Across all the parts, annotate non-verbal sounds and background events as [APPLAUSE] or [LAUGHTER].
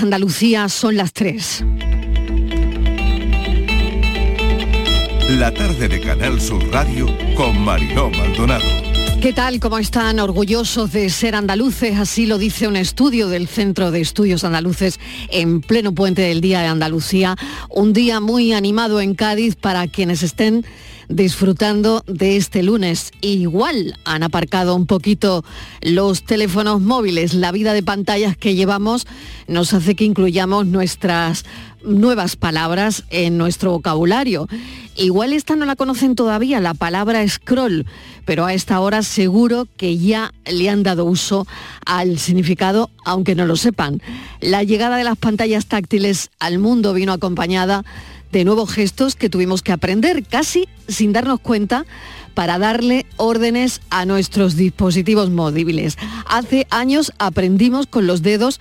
Andalucía son las 3. La tarde de Canal Sur Radio con Mariló Maldonado. ¿Qué tal? ¿Cómo están? Orgullosos de ser andaluces, así lo dice un estudio del Centro de Estudios Andaluces en pleno puente del Día de Andalucía. Un día muy animado en Cádiz para quienes estén disfrutando de este lunes. Igual han aparcado un poquito los teléfonos móviles. La vida de pantallas que llevamos nos hace que incluyamos nuestras nuevas palabras en nuestro vocabulario. Igual esta no la conocen todavía, la palabra scroll, pero a esta hora seguro que ya le han dado uso al significado, aunque no lo sepan. La llegada de las pantallas táctiles al mundo vino acompañada de nuevos gestos que tuvimos que aprender casi sin darnos cuenta para darle órdenes a nuestros dispositivos móviles. Hace años aprendimos con los dedos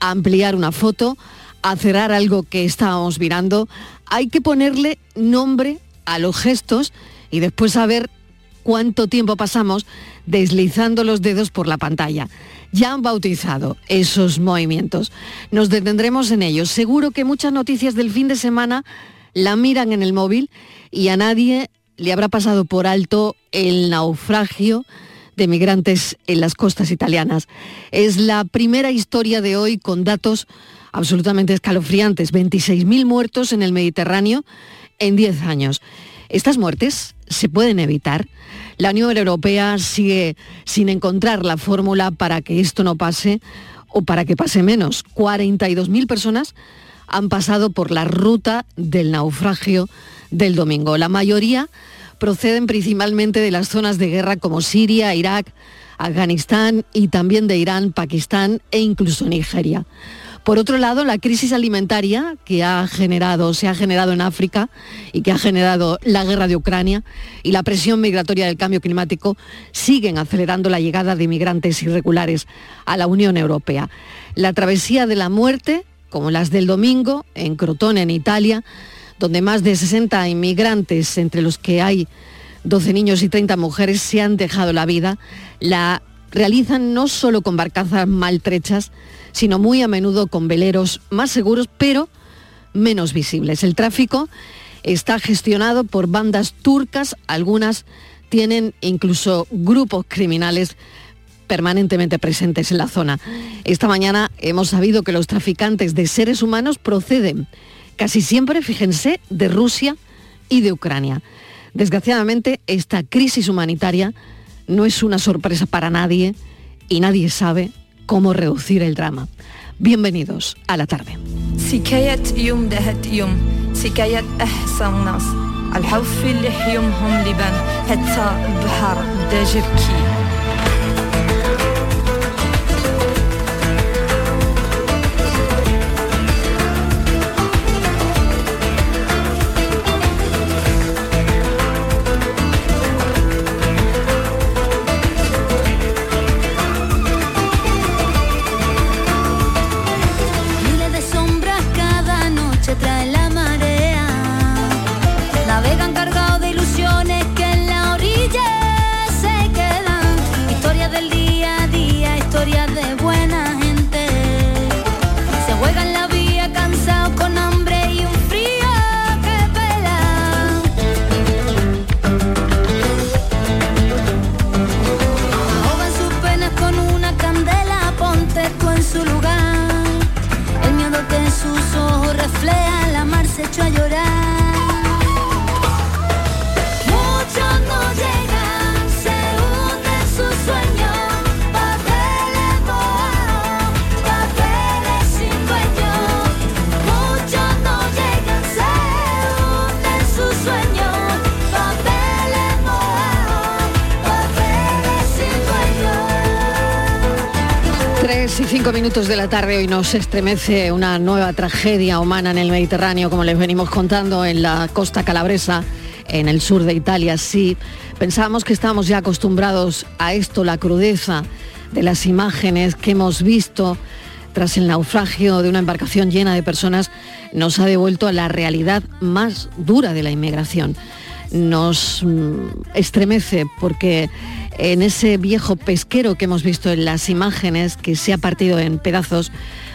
a ampliar una foto, a cerrar algo que estábamos mirando. Hay que ponerle nombre a los gestos y después saber cuánto tiempo pasamos deslizando los dedos por la pantalla. Ya han bautizado esos movimientos. Nos detendremos en ellos. Seguro que muchas noticias del fin de semana la miran en el móvil y a nadie le habrá pasado por alto el naufragio de migrantes en las costas italianas. Es la primera historia de hoy con datos absolutamente escalofriantes. 26.000 muertos en el Mediterráneo en 10 años. Estas muertes se pueden evitar. La Unión Europea sigue sin encontrar la fórmula para que esto no pase o para que pase menos. 42.000 personas han pasado por la ruta del naufragio del domingo. La mayoría proceden principalmente de las zonas de guerra como Siria, Irak, Afganistán y también de Irán, Pakistán e incluso Nigeria. Por otro lado, la crisis alimentaria que ha generado, se ha generado en África y que ha generado la guerra de Ucrania y la presión migratoria del cambio climático siguen acelerando la llegada de inmigrantes irregulares a la Unión Europea. La travesía de la muerte como las del domingo en Crotone, en Italia, donde más de 60 inmigrantes, entre los que hay 12 niños y 30 mujeres, se han dejado la vida, la realizan no solo con barcazas maltrechas, sino muy a menudo con veleros más seguros, pero menos visibles. El tráfico está gestionado por bandas turcas, algunas tienen incluso grupos criminales permanentemente presentes en la zona. Esta mañana hemos sabido que los traficantes de seres humanos proceden casi siempre, fíjense, de Rusia y de Ucrania. Desgraciadamente, esta crisis humanitaria no es una sorpresa para nadie y nadie sabe cómo reducir el drama. Bienvenidos a la tarde. De la tarde hoy nos estremece una nueva tragedia humana en el Mediterráneo, como les venimos contando en la costa calabresa, en el sur de Italia. Sí, pensábamos que estábamos ya acostumbrados a esto, la crudeza de las imágenes que hemos visto tras el naufragio de una embarcación llena de personas, nos ha devuelto a la realidad más dura de la inmigración. Nos mm, estremece porque en ese viejo pesquero que hemos visto en las imágenes que se ha partido en pedazos,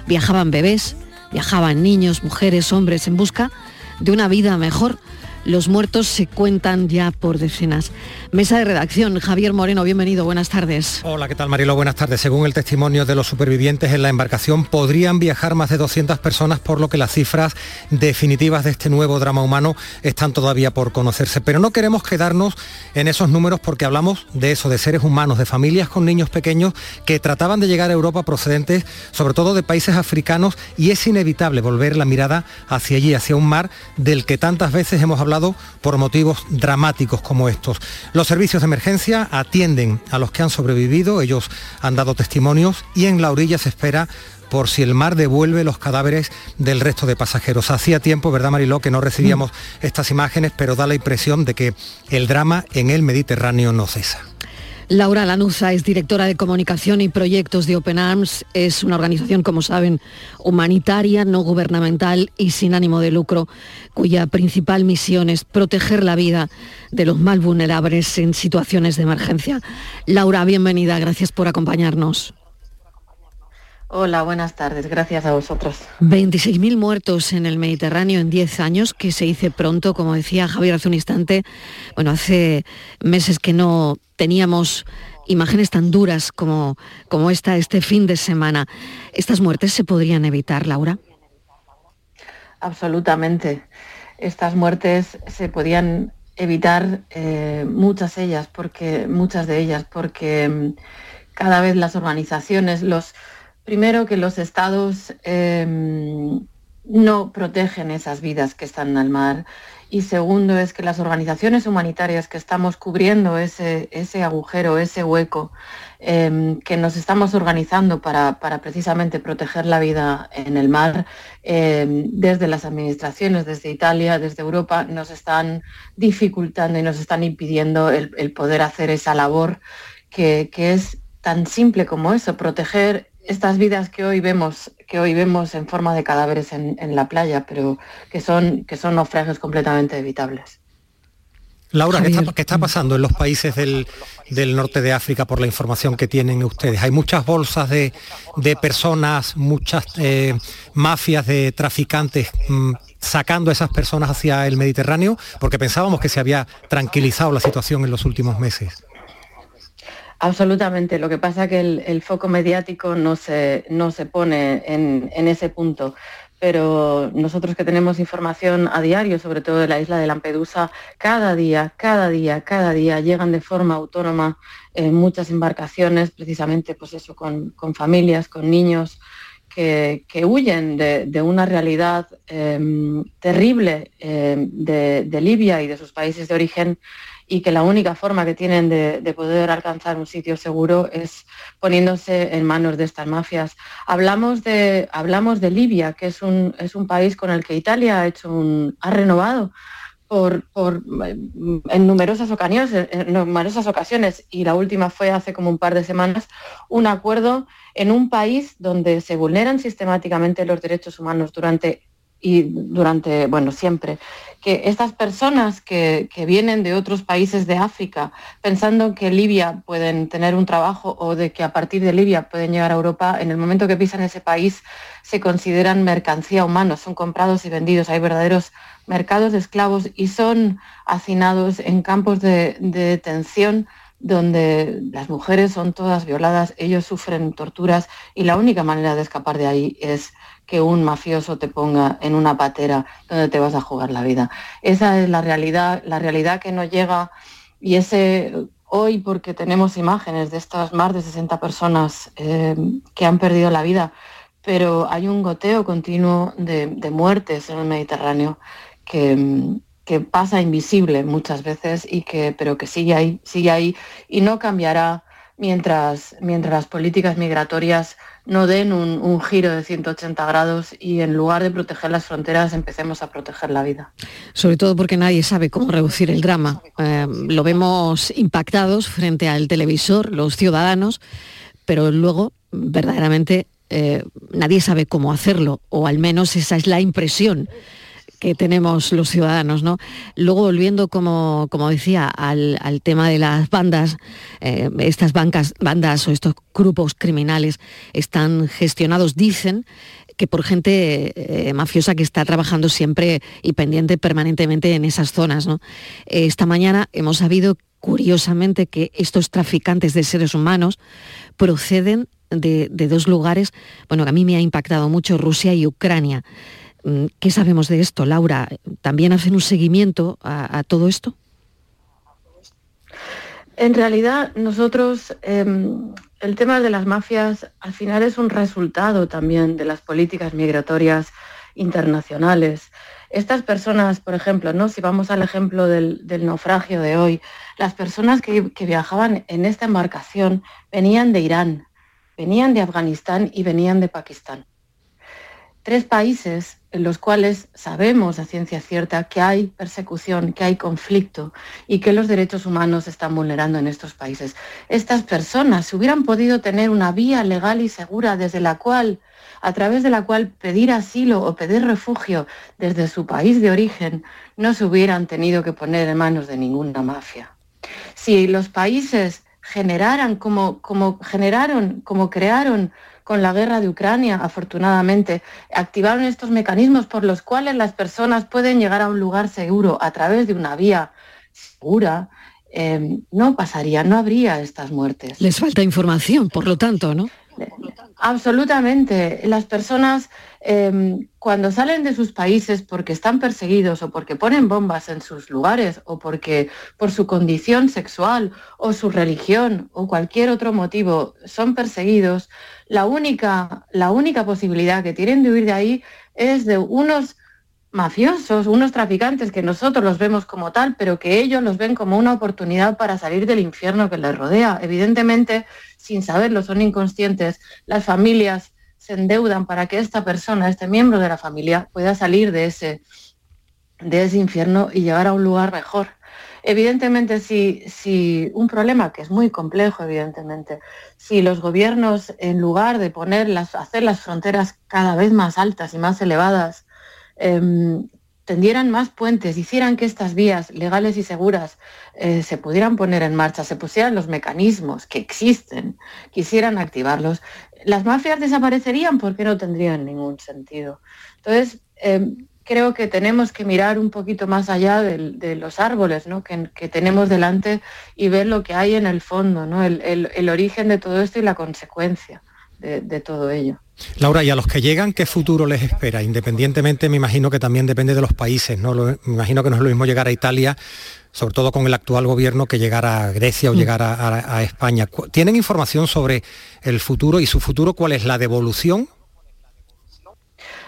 viajaban bebés, viajaban niños, mujeres, hombres en busca de una vida mejor los muertos se cuentan ya por decenas. Mesa de redacción, Javier Moreno, bienvenido, buenas tardes. Hola, ¿qué tal Marilo? Buenas tardes. Según el testimonio de los supervivientes en la embarcación, podrían viajar más de 200 personas, por lo que las cifras definitivas de este nuevo drama humano están todavía por conocerse. Pero no queremos quedarnos en esos números porque hablamos de eso, de seres humanos, de familias con niños pequeños que trataban de llegar a Europa procedentes sobre todo de países africanos y es inevitable volver la mirada hacia allí, hacia un mar del que tantas veces hemos hablado por motivos dramáticos como estos. Los servicios de emergencia atienden a los que han sobrevivido, ellos han dado testimonios y en la orilla se espera por si el mar devuelve los cadáveres del resto de pasajeros. Hacía tiempo, ¿verdad Mariló?, que no recibíamos mm. estas imágenes, pero da la impresión de que el drama en el Mediterráneo no cesa. Laura Lanuza es directora de comunicación y proyectos de Open Arms. Es una organización, como saben, humanitaria, no gubernamental y sin ánimo de lucro, cuya principal misión es proteger la vida de los más vulnerables en situaciones de emergencia. Laura, bienvenida. Gracias por acompañarnos. Hola, buenas tardes. Gracias a vosotros. 26.000 muertos en el Mediterráneo en 10 años, que se dice pronto, como decía Javier hace un instante. Bueno, hace meses que no teníamos imágenes tan duras como, como esta este fin de semana. ¿Estas muertes se podrían evitar, Laura? Absolutamente. Estas muertes se podían evitar eh, muchas ellas, porque muchas de ellas, porque mm, cada vez las organizaciones, los Primero, que los estados em, no protegen esas vidas que están al mar. Y segundo, es que las organizaciones humanitarias que estamos cubriendo ese, ese agujero, ese hueco, em, que nos estamos organizando para, precisamente proteger la vida en el mar, em, desde las administraciones, desde Italia, desde Europa, nos están dificultando y nos están impidiendo el, poder hacer esa labor que, que es tan simple como eso, proteger estas vidas que hoy vemos, que hoy vemos en forma de cadáveres en, la playa, pero que son, que son naufragios completamente evitables. Laura, ¿qué está, pasando en los países del, norte de África por la información que tienen ustedes? Hay muchas bolsas de, personas, muchas eh, mafias de traficantes mm, sacando a esas personas hacia el Mediterráneo, porque pensábamos que se había tranquilizado la situación en los últimos meses. Absolutamente. Lo que pasa es que el, foco mediático no se, no se pone en, ese punto. Pero nosotros que tenemos información a diario, sobre todo de la isla de Lampedusa, cada día, cada día, cada día llegan de forma autónoma eh, muchas embarcaciones, precisamente pues eso, con, familias, con niños, que, huyen de, una realidad em, terrible em, de Libia y de sus países de origen y que la única forma que tienen de, poder alcanzar un sitio seguro es poniéndose en manos de estas mafias. Hablamos de, hablamos de Libia, que es un, es un país con el que Italia ha, hecho ha renovado por, en, numerosas ocasiones, en numerosas ocasiones, y la última fue hace como un par de semanas, un acuerdo en un país donde se vulneran sistemáticamente los derechos humanos durante y durante, bueno, siempre, que estas personas que, vienen de otros países de África pensando que Libia pueden tener un trabajo o de que a partir de Libia pueden llegar a Europa, en el momento que pisan ese país se consideran mercancía humana, son comprados y vendidos, hay verdaderos mercados de esclavos y son hacinados en campos de detención donde las mujeres son todas violadas, ellos sufren torturas y la única manera de escapar de ahí es que un mafioso te ponga en una patera donde te vas a jugar la vida. Esa es la realidad, la realidad que no llega y ese hoy porque tenemos imágenes de estas más de 60 personas eh, que han perdido la vida, pero hay un goteo continuo de, muertes en el Mediterráneo que, pasa invisible muchas veces y que, pero que sigue ahí, sigue ahí y no cambiará mientras, mientras las políticas migratorias no den un, giro de 180 grados y en lugar de proteger las fronteras empecemos a proteger la vida. Sobre todo porque nadie sabe cómo reducir el drama. Eh, lo vemos impactados frente al televisor, los ciudadanos, pero luego verdaderamente eh, nadie sabe cómo hacerlo, o al menos esa es la impresión que tenemos los ciudadanos, ¿no? Luego volviendo, como, como decía, al, tema de las bandas, eh, estas bancas, bandas o estos grupos criminales están gestionados, dicen que por gente eh, mafiosa que está trabajando siempre y pendiente permanentemente en esas zonas. esta mañana hemos sabido curiosamente que estos traficantes de seres humanos proceden de, dos lugares, bueno, que a mí me ha impactado mucho, Rusia y Ucrania. Mm, ¿Qué sabemos de esto, Laura? ¿También hacen un seguimiento a, todo esto? En realidad, nosotros, em, el tema de las mafias al final es un resultado también de las políticas migratorias internacionales. Estas personas, por ejemplo, ¿no? si vamos al ejemplo del, naufragio de hoy, las personas que, que, viajaban en esta embarcación venían de Irán, venían de Afganistán y venían de Pakistán. Tres países en los cuales sabemos a ciencia cierta que hay persecución, que hay conflicto y que los derechos humanos se están vulnerando en estos países. Estas personas, si hubieran podido tener una vía legal y segura desde la cual a través de la cual pedir asilo o pedir refugio desde su país de origen no se hubieran tenido que poner en manos de ninguna mafia. Si los países generaran como, como generaron, como crearon con la guerra de Ucrania, afortunadamente, activaron estos mecanismos por los cuales las personas pueden llegar a un lugar seguro a través de una vía segura, eh, no pasaría, no habría estas muertes. Les falta información, por lo tanto, ¿no? Absolutamente. Las personas em, cuando salen de sus países porque están perseguidos o porque ponen bombas en sus lugares o porque por su condición sexual o su religión o cualquier otro motivo son perseguidos, la única, la única posibilidad que tienen de huir de ahí es de unos mafiosos, unos traficantes que nosotros los vemos como tal, pero que ellos los ven como una oportunidad para salir del infierno que les rodea. Evidentemente, sin saberlo, son inconscientes. Las familias se endeudan para que esta persona, este miembro de la familia, pueda salir de ese, de ese infierno y llegar a un lugar mejor. Evidentemente, si, un problema que es muy complejo, evidentemente, si los gobiernos, en lugar de poner hacer las fronteras cada vez más altas y más elevadas, Em, tendieran más puentes, hicieran que estas vías legales y seguras eh, se pudieran poner en marcha, se pusieran los mecanismos que existen, quisieran activarlos, las mafias desaparecerían porque no tendrían ningún sentido. Entonces, em, creo que tenemos que mirar un poquito más allá de, los árboles que, tenemos delante y ver lo que hay en el fondo, ¿no? el, origen de todo esto y la consecuencia de todo ello. Laura, y a los que llegan, ¿qué futuro les espera? Independientemente, me imagino que también depende de los países, ¿no? me imagino que no es lo mismo llegar a Italia, sobre todo con el actual gobierno, que llegar a Grecia o mm. llegar a, España. ¿Tienen información sobre el futuro y su futuro cuál es la devolución?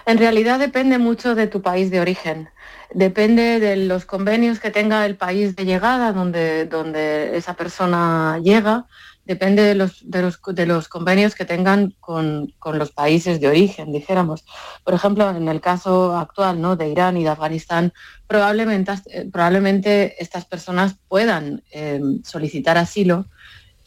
En realidad depende mucho de tu país de origen. Depende de los convenios que tenga el país de llegada donde, donde esa persona llega depende de los, de los, convenios que tengan con, los países de origen, dijéramos. Por ejemplo, en el caso actual ¿no? de Irán y de Afganistán, probablemente, eh, probablemente estas personas puedan em, solicitar asilo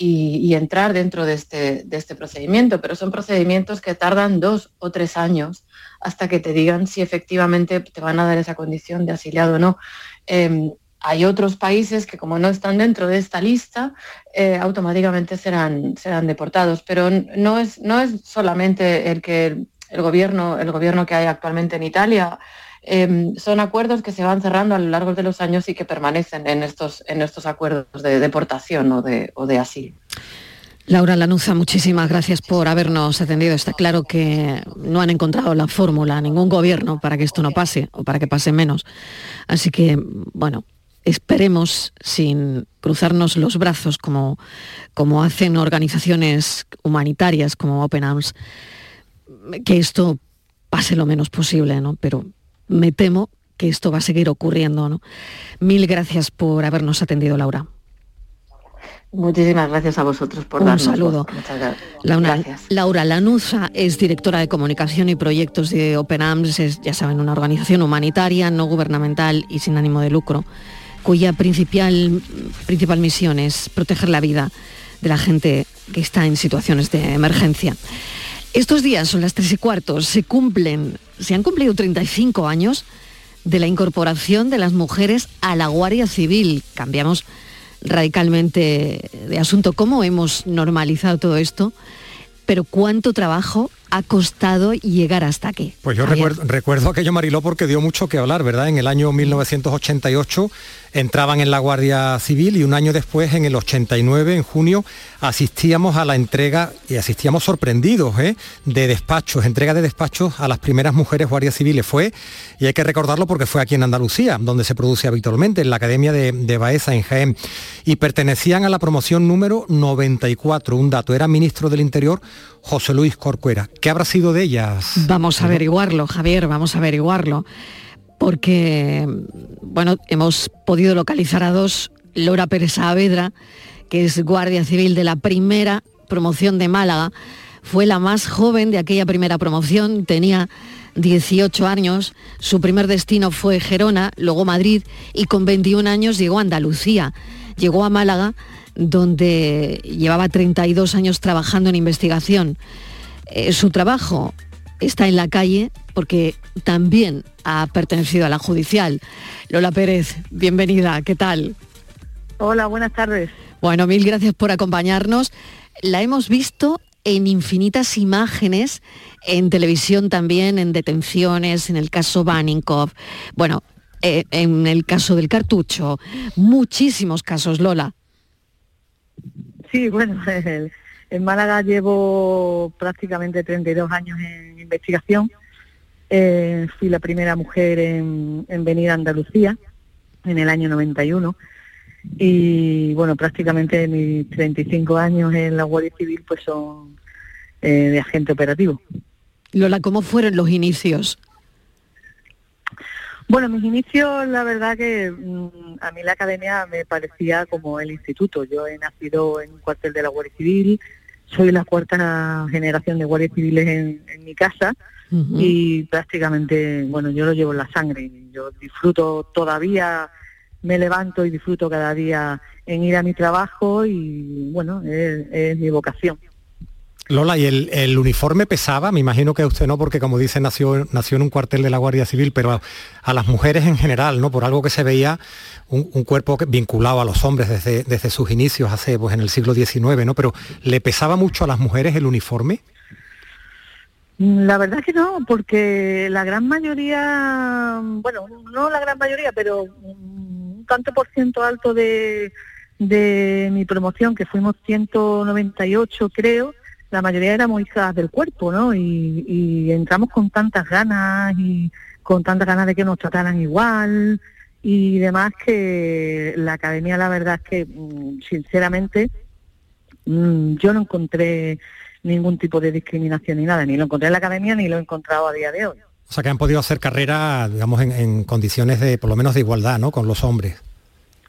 y, entrar dentro de este, de este procedimiento, pero son procedimientos que tardan dos o tres años hasta que te digan si efectivamente te van a dar esa condición de asiliado o no. Em, hay otros países que como no están dentro de esta lista, eh, automáticamente serán, serán deportados. Pero no es, no es solamente el que el gobierno, el gobierno que hay actualmente en Italia. Em, son acuerdos que se van cerrando a lo largo de los años y que permanecen en estos, en estos acuerdos de deportación o de, o de asilo. Laura Lanuza, muchísimas gracias por habernos atendido. Está claro que no han encontrado la fórmula, ningún gobierno, para que esto no pase o para que pase menos. Así que, bueno, esperemos, sin cruzarnos los brazos como, como hacen organizaciones humanitarias como Open Arms, que esto pase lo menos posible, ¿no? Pero me temo que esto va a seguir ocurriendo, ¿no? Mil gracias por habernos atendido, Laura. Muchísimas gracias a vosotros por Un saludo. gracias. Laura Lanuza es directora de comunicación y proyectos de Open Arms, es, ya saben, una organización humanitaria, no gubernamental y sin ánimo de lucro cuya principal, principal misión es proteger la vida de la gente que está en situaciones de emergencia. Estos días son las tres y cuarto, se cumplen, se han cumplido 35 años de la incorporación de las mujeres a la Guardia Civil. Cambiamos radicalmente de asunto. ¿Cómo hemos normalizado todo esto? Pero cuánto trabajo ha costado llegar hasta aquí. Pues yo recuerdo, recuerdo, aquello, Mariló, porque dio mucho que hablar, ¿verdad? En el año 1988 entraban en la Guardia Civil y un año después, en el 89, en junio, asistíamos a la entrega, y asistíamos sorprendidos, ¿eh? de despachos, entrega de despachos a las primeras mujeres guardias civiles. Fue, y hay que recordarlo porque fue aquí en Andalucía, donde se produce habitualmente, en la Academia de, de Baeza, en Jaén, y pertenecían a la promoción número 94, un dato, era ministro del Interior José Luis Corcuera. ¿Qué habrá sido de ellas? Vamos a averiguarlo, Javier, vamos a averiguarlo. Porque, bueno, hemos podido localizar a dos, Lora Pérez Saavedra, que es guardia civil de la primera promoción de Málaga, fue la más joven de aquella primera promoción, tenía 18 años, su primer destino fue Gerona, luego Madrid y con 21 años llegó a Andalucía. Llegó a Málaga donde llevaba 32 años trabajando en investigación. Eh, su trabajo está en la calle porque también ha pertenecido a la judicial. Lola Pérez, bienvenida, ¿qué tal? Hola, buenas tardes. Bueno, mil gracias por acompañarnos. La hemos visto en infinitas imágenes, en televisión también, en detenciones, en el caso Baninkoff, bueno, eh, en el caso del cartucho, muchísimos casos, Lola. Sí, [LAUGHS] bueno, en Málaga llevo prácticamente 32 años en investigación. Eh, fui la primera mujer en, venir a Andalucía en el año 91 y bueno, prácticamente mis 35 años en la Guardia Civil pues son eh, de agente operativo. Lola, ¿cómo fueron los inicios? Bueno, mis inicios, la verdad que mm, a mí la academia me parecía como el instituto. Yo he nacido en un cuartel de la Guardia Civil, soy la cuarta generación de guardias civiles en, mi casa y prácticamente, bueno, yo lo llevo en la sangre. Yo disfruto todavía, me levanto y disfruto cada día en ir a mi trabajo y bueno, es mi vocación. Lola, ¿y el, uniforme pesaba? Me imagino que usted no, porque como dice, nació, nació en un cuartel de la Guardia Civil, pero a, las mujeres en general, ¿no? Por algo que se veía un, cuerpo vinculado a los hombres desde, desde sus inicios, hace, pues en el siglo XIX, ¿no? Pero ¿le pesaba mucho a las mujeres el uniforme? La verdad que no, porque la gran mayoría, bueno, no la gran mayoría, pero un tanto por ciento alto de, de mi promoción, que fuimos 198 creo, la mayoría éramos hijas del cuerpo, ¿no? Y, entramos con tantas ganas y con tantas ganas de que nos trataran igual y demás que la academia la verdad es que mm, sinceramente mm, yo no encontré ningún tipo de discriminación ni nada, ni lo encontré en la academia ni lo he encontrado a día de hoy. O sea que han podido hacer carrera, digamos, en, condiciones de, por lo menos de igualdad, ¿no? Con los hombres.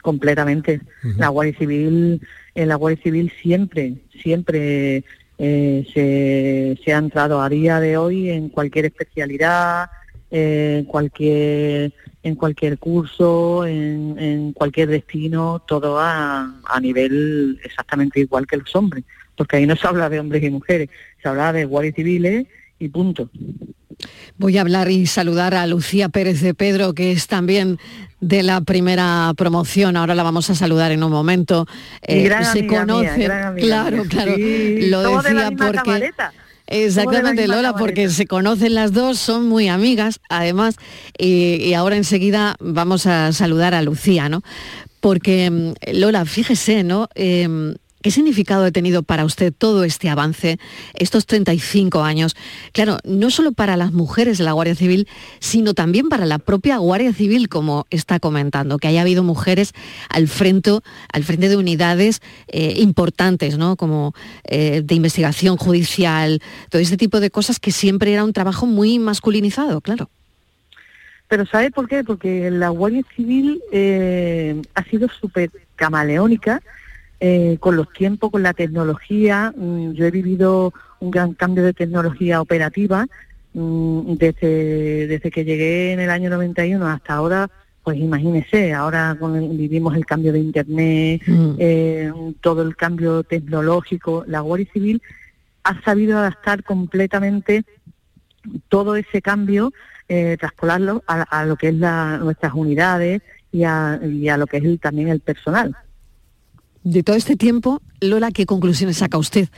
Completamente. La Guardia Civil, en la Guardia Civil siempre, siempre eh, se, se, ha entrado a día de hoy en cualquier especialidad, en cualquier en cualquier curso, en, cualquier destino, todo a, a, nivel exactamente igual que los hombres, porque ahí no se habla de hombres y mujeres, se habla de guardias civiles y punto. Voy a hablar y saludar a Lucía Pérez de Pedro, que es también de la primera promoción. Ahora la vamos a saludar en un momento. Eh, se conoce, claro, claro. lo decía porque. Exactamente, Lola, porque se conocen las dos, son muy amigas, además, y, ahora enseguida vamos a saludar a Lucía, ¿no? Porque, mm, Lola, fíjese, ¿no? Em, ¿Qué significado ha tenido para usted todo este avance, estos 35 años? Claro, no solo para las mujeres de la Guardia Civil, sino también para la propia Guardia Civil, como está comentando, que haya habido mujeres al frente, al frente de unidades eh, importantes, ¿no? como eh, de investigación judicial, todo este tipo de cosas que siempre era un trabajo muy masculinizado, claro. Pero ¿sabe por qué? Porque la Guardia Civil eh, ha sido súper camaleónica eh, con los tiempos, con la tecnología. Mm, yo he vivido un gran cambio de tecnología operativa mm, desde, desde que llegué en el año 91 hasta ahora. Pues imagínese, ahora vivimos el cambio de Internet, mm. eh, todo el cambio tecnológico. La Guardia Civil ha sabido adaptar completamente todo ese cambio eh, traspolarlo a, lo que es la, nuestras unidades y a, lo que es también el personal. De todo este tiempo, Lola, ¿qué conclusiones saca usted?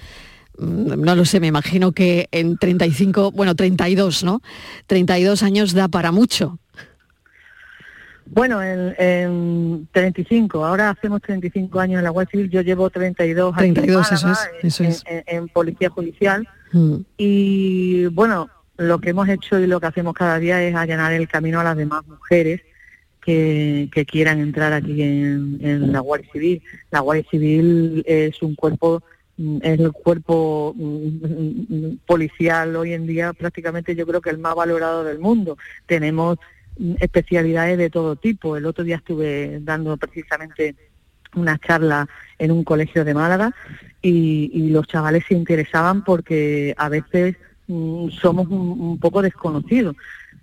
Mm, no lo sé, me imagino que en 35, bueno, 32, ¿no? 32 años da para mucho. Bueno, en, 35, ahora hacemos 35 años en la Guardia Civil, yo llevo 32 años 32, eso es, eso En, Policía Judicial mm. y bueno, lo que hemos hecho y lo que hacemos cada día es allanar el camino a las demás mujeres que, quieran entrar aquí en, la Guardia Civil. La Guardia Civil es un cuerpo mm, es el cuerpo mm, policial hoy en día prácticamente yo creo que el más valorado del mundo. Tenemos especialidades de todo tipo. El otro día estuve dando precisamente una charla en un colegio de Málaga y, los chavales se interesaban porque a veces mm, somos un, poco desconocidos.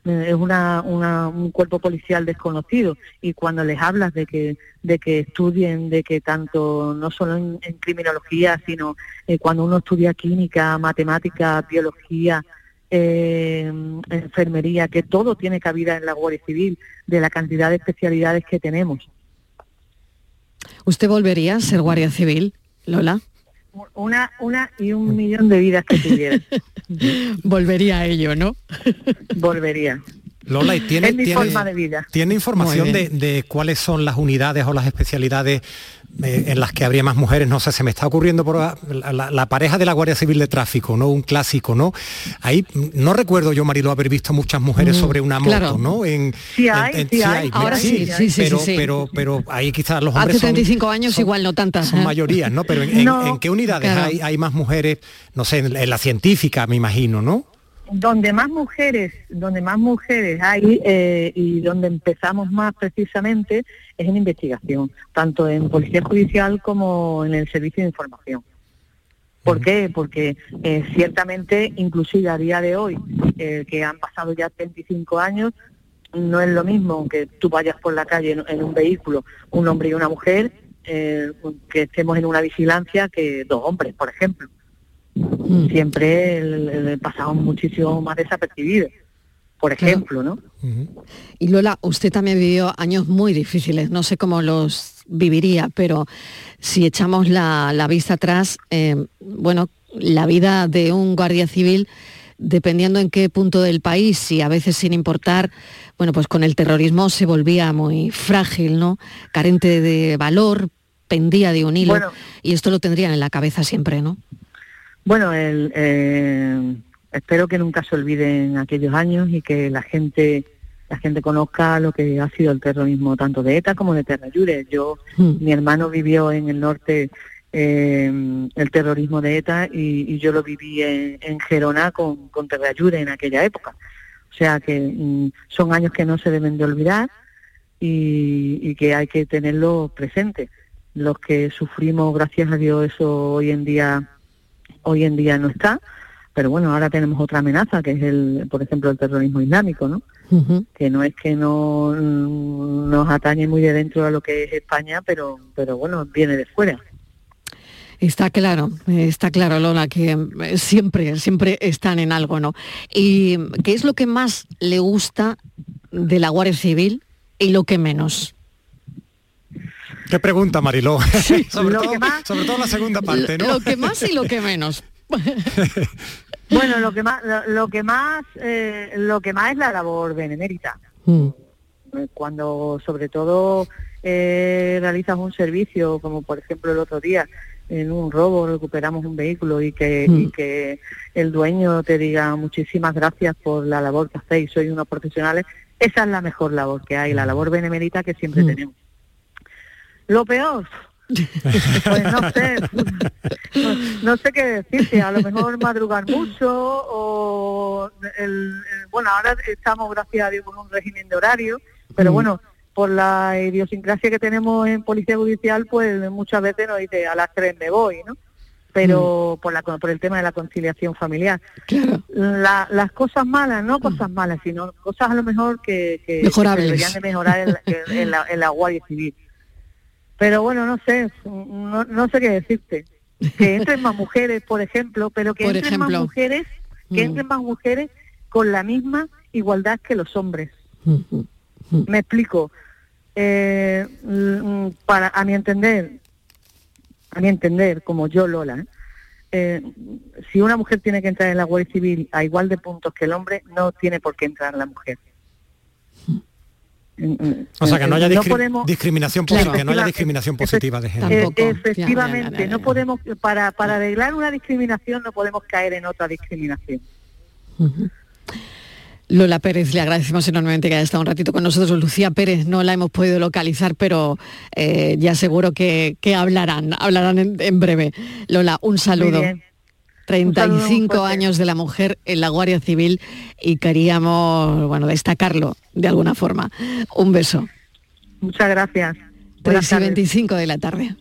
Eh, es una, un cuerpo policial desconocido y cuando les hablas de que de que estudien de que tanto no solo en, criminología sino eh, cuando uno estudia química matemática biología eh, enfermería, que todo tiene cabida en la Guardia Civil, de la cantidad de especialidades que tenemos. ¿Usted volvería a ser Guardia Civil, Lola? Una, una y un millón de vidas que tuviera. [LAUGHS] volvería a ello, ¿no? volvería. Lola, ¿y tiene, ¿tiene información de, de, cuáles son las unidades o las especialidades eh, en las que habría más mujeres, no sé, se me está ocurriendo por la, pareja de la Guardia Civil de Tráfico, ¿no? Un clásico, ¿no? Ahí no recuerdo yo, Marilo, haber visto muchas mujeres mm, sobre una moto, ¿no? En, sí hay, sí, hay. Ahora sí, sí, sí, pero, pero, pero ahí quizás los hombres Hace 35 años igual no tantas. Son ¿eh? mayorías, ¿no? Pero en, qué unidades hay, hay, más mujeres? No sé, en la científica, me imagino, ¿no? Donde más mujeres, donde más mujeres hay eh, y donde empezamos más precisamente es en investigación, tanto en policía judicial como en el servicio de información. ¿Por qué? Porque eh, ciertamente, inclusive a día de hoy, eh, que han pasado ya 25 años, no es lo mismo que tú vayas por la calle en, un vehículo, un hombre y una mujer, que estemos en una vigilancia que dos hombres, por ejemplo. Mm. siempre el, pasamos muchísimo más desapercibido, por ejemplo, ¿no? Y Lola, usted también vivió años muy difíciles, no sé cómo los viviría, pero si echamos la, vista atrás, eh, bueno, la vida de un guardia civil, dependiendo en qué punto del país y a veces sin importar, bueno, pues con el terrorismo se volvía muy frágil, ¿no? Carente de valor, pendía de un hilo, y esto lo tendrían en la cabeza siempre, ¿no? Bueno, el, eh, espero que nunca se olviden aquellos años y que la gente la gente conozca lo que ha sido el terrorismo tanto de ETA como de Terrayure. Yo, hmm. mi hermano vivió en el norte eh, el terrorismo de ETA y, yo lo viví en, Gerona con, con Terrayure en aquella época. O sea que mm, son años que no se deben de olvidar y, y que hay que tenerlo presente. Los que sufrimos, gracias a Dios, eso hoy en día hoy en día no está, pero bueno, ahora tenemos otra amenaza, que es el, por ejemplo, el terrorismo islámico, ¿no? Que no es que no nos atañe muy de dentro a lo que es España, pero, pero bueno, viene de fuera. Está claro, está claro, Lola, que siempre, siempre están en algo, ¿no? ¿Y qué es lo que más le gusta de la Guardia Civil y lo que menos? ¿Qué pregunta, Mariló? [LAUGHS] sobre, todo, la segunda parte, ¿no? Lo que más y lo que menos. [LAUGHS] bueno, lo que más, lo, que más, eh, lo que más es la labor benemérita. Mm. Cuando, sobre todo, eh, realizas un servicio, como por ejemplo el otro día, en un robo recuperamos un vehículo y que, mm. que el dueño te diga muchísimas gracias por la labor que hacéis, sois unos profesionales, esa es la mejor labor que hay, la labor benemérita que siempre mm. tenemos. Lo peor, pues no sé, no, sé qué decirte, a lo mejor madrugar mucho o el, bueno, ahora estamos gracias a Dios con un régimen de horario, pero mm. bueno, por la idiosincrasia que tenemos en Policía Judicial, pues muchas veces nos dice a las tres me voy, ¿no? Pero mm. por, la, por el tema de la conciliación familiar. las cosas malas, no cosas malas, sino cosas a lo mejor que, que, deberían de mejorar en, la, en la Guardia Civil pero bueno, no sé, no, sé qué decirte. Que entren más mujeres, por ejemplo, pero que entren más mujeres, que mm. entren más mujeres con la misma igualdad que los hombres. Me explico. Eh, mm, para a mi entender, a mi entender, como yo Lola, eh, si una mujer tiene que entrar en la Guardia Civil a igual de puntos que el hombre, no tiene por qué entrar la mujer. O sea, que no haya discriminación, positiva, no haya discriminación positiva de género. efectivamente, no podemos, para, para arreglar una discriminación no podemos caer en otra discriminación. Lola Pérez, le agradecemos enormemente que haya estado un ratito con nosotros. Lucía Pérez no la hemos podido localizar, pero eh, ya seguro que, hablarán, hablarán en, breve. Lola, un saludo. 35 años de la mujer en la Guardia Civil y queríamos, bueno, destacarlo de alguna forma. Un beso. Muchas gracias. 3 y 25 de la tarde.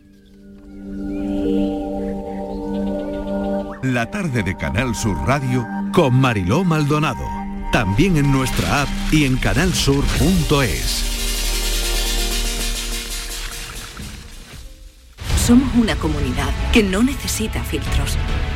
La tarde de Canal Sur Radio con Mariló Maldonado. También en nuestra app y en canalsur.es. Somos una comunidad que no necesita filtros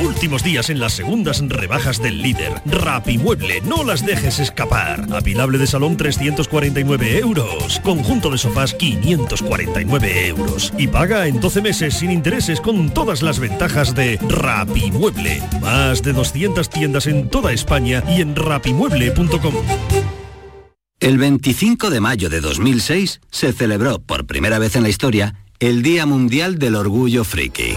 Últimos días en las segundas rebajas del líder. Rapimueble, no las dejes escapar. Apilable de salón 349 euros. Conjunto de sofás 549 euros. Y paga en 12 meses sin intereses con todas las ventajas de Rapimueble. Más de 200 tiendas en toda España y en rapimueble.com. El 25 de mayo de 2006 se celebró por primera vez en la historia el Día Mundial del Orgullo Friki.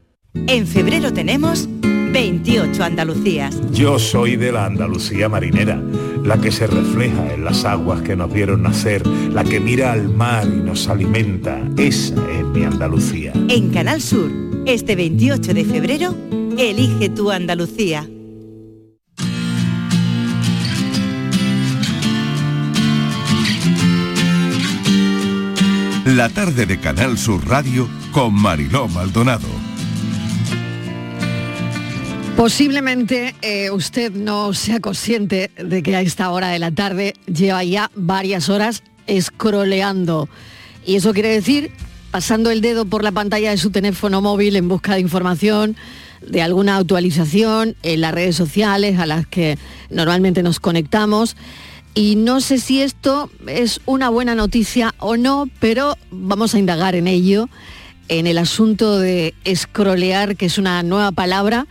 En febrero tenemos 28 Andalucías. Yo soy de la Andalucía marinera, la que se refleja en las aguas que nos vieron nacer, la que mira al mar y nos alimenta. Esa es mi Andalucía. En Canal Sur, este 28 de febrero, elige tu Andalucía. La tarde de Canal Sur Radio con Mariló Maldonado. Posiblemente eh, usted no sea consciente de que a esta hora de la tarde lleva ya varias horas escroleando. Y eso quiere decir pasando el dedo por la pantalla de su teléfono móvil en busca de información, de alguna actualización en las redes sociales a las que normalmente nos conectamos. Y no sé si esto es una buena noticia o no, pero vamos a indagar en ello, en el asunto de escrolear, que es una nueva palabra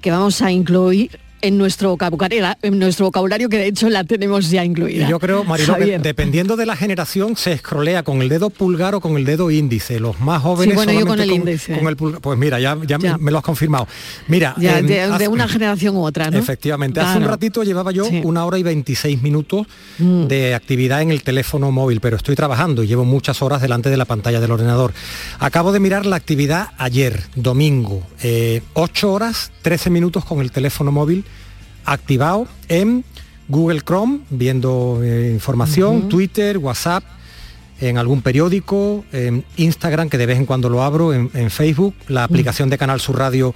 que vamos a incluir en nuestro vocabulario, en nuestro vocabulario que de hecho la tenemos ya incluida. Yo creo, Marilo, que dependiendo de la generación se escrolea con el dedo pulgar o con el dedo índice. Los más jóvenes bueno, yo con el índice. pues mira, ya, ya, Me, lo has confirmado. Mira, de, una generación u otra, ¿no? Efectivamente. Hace un ratito llevaba yo una hora y 26 minutos mm. de actividad en el teléfono móvil, pero estoy trabajando y llevo muchas horas delante de la pantalla del ordenador. Acabo de mirar la actividad ayer, domingo, 8 eh, horas, 13 minutos con el teléfono móvil activado en Google Chrome, viendo eh, información, Twitter, WhatsApp, en algún periódico, en Instagram, que de vez en cuando lo abro, en, Facebook, la aplicación de Canal Sur Radio,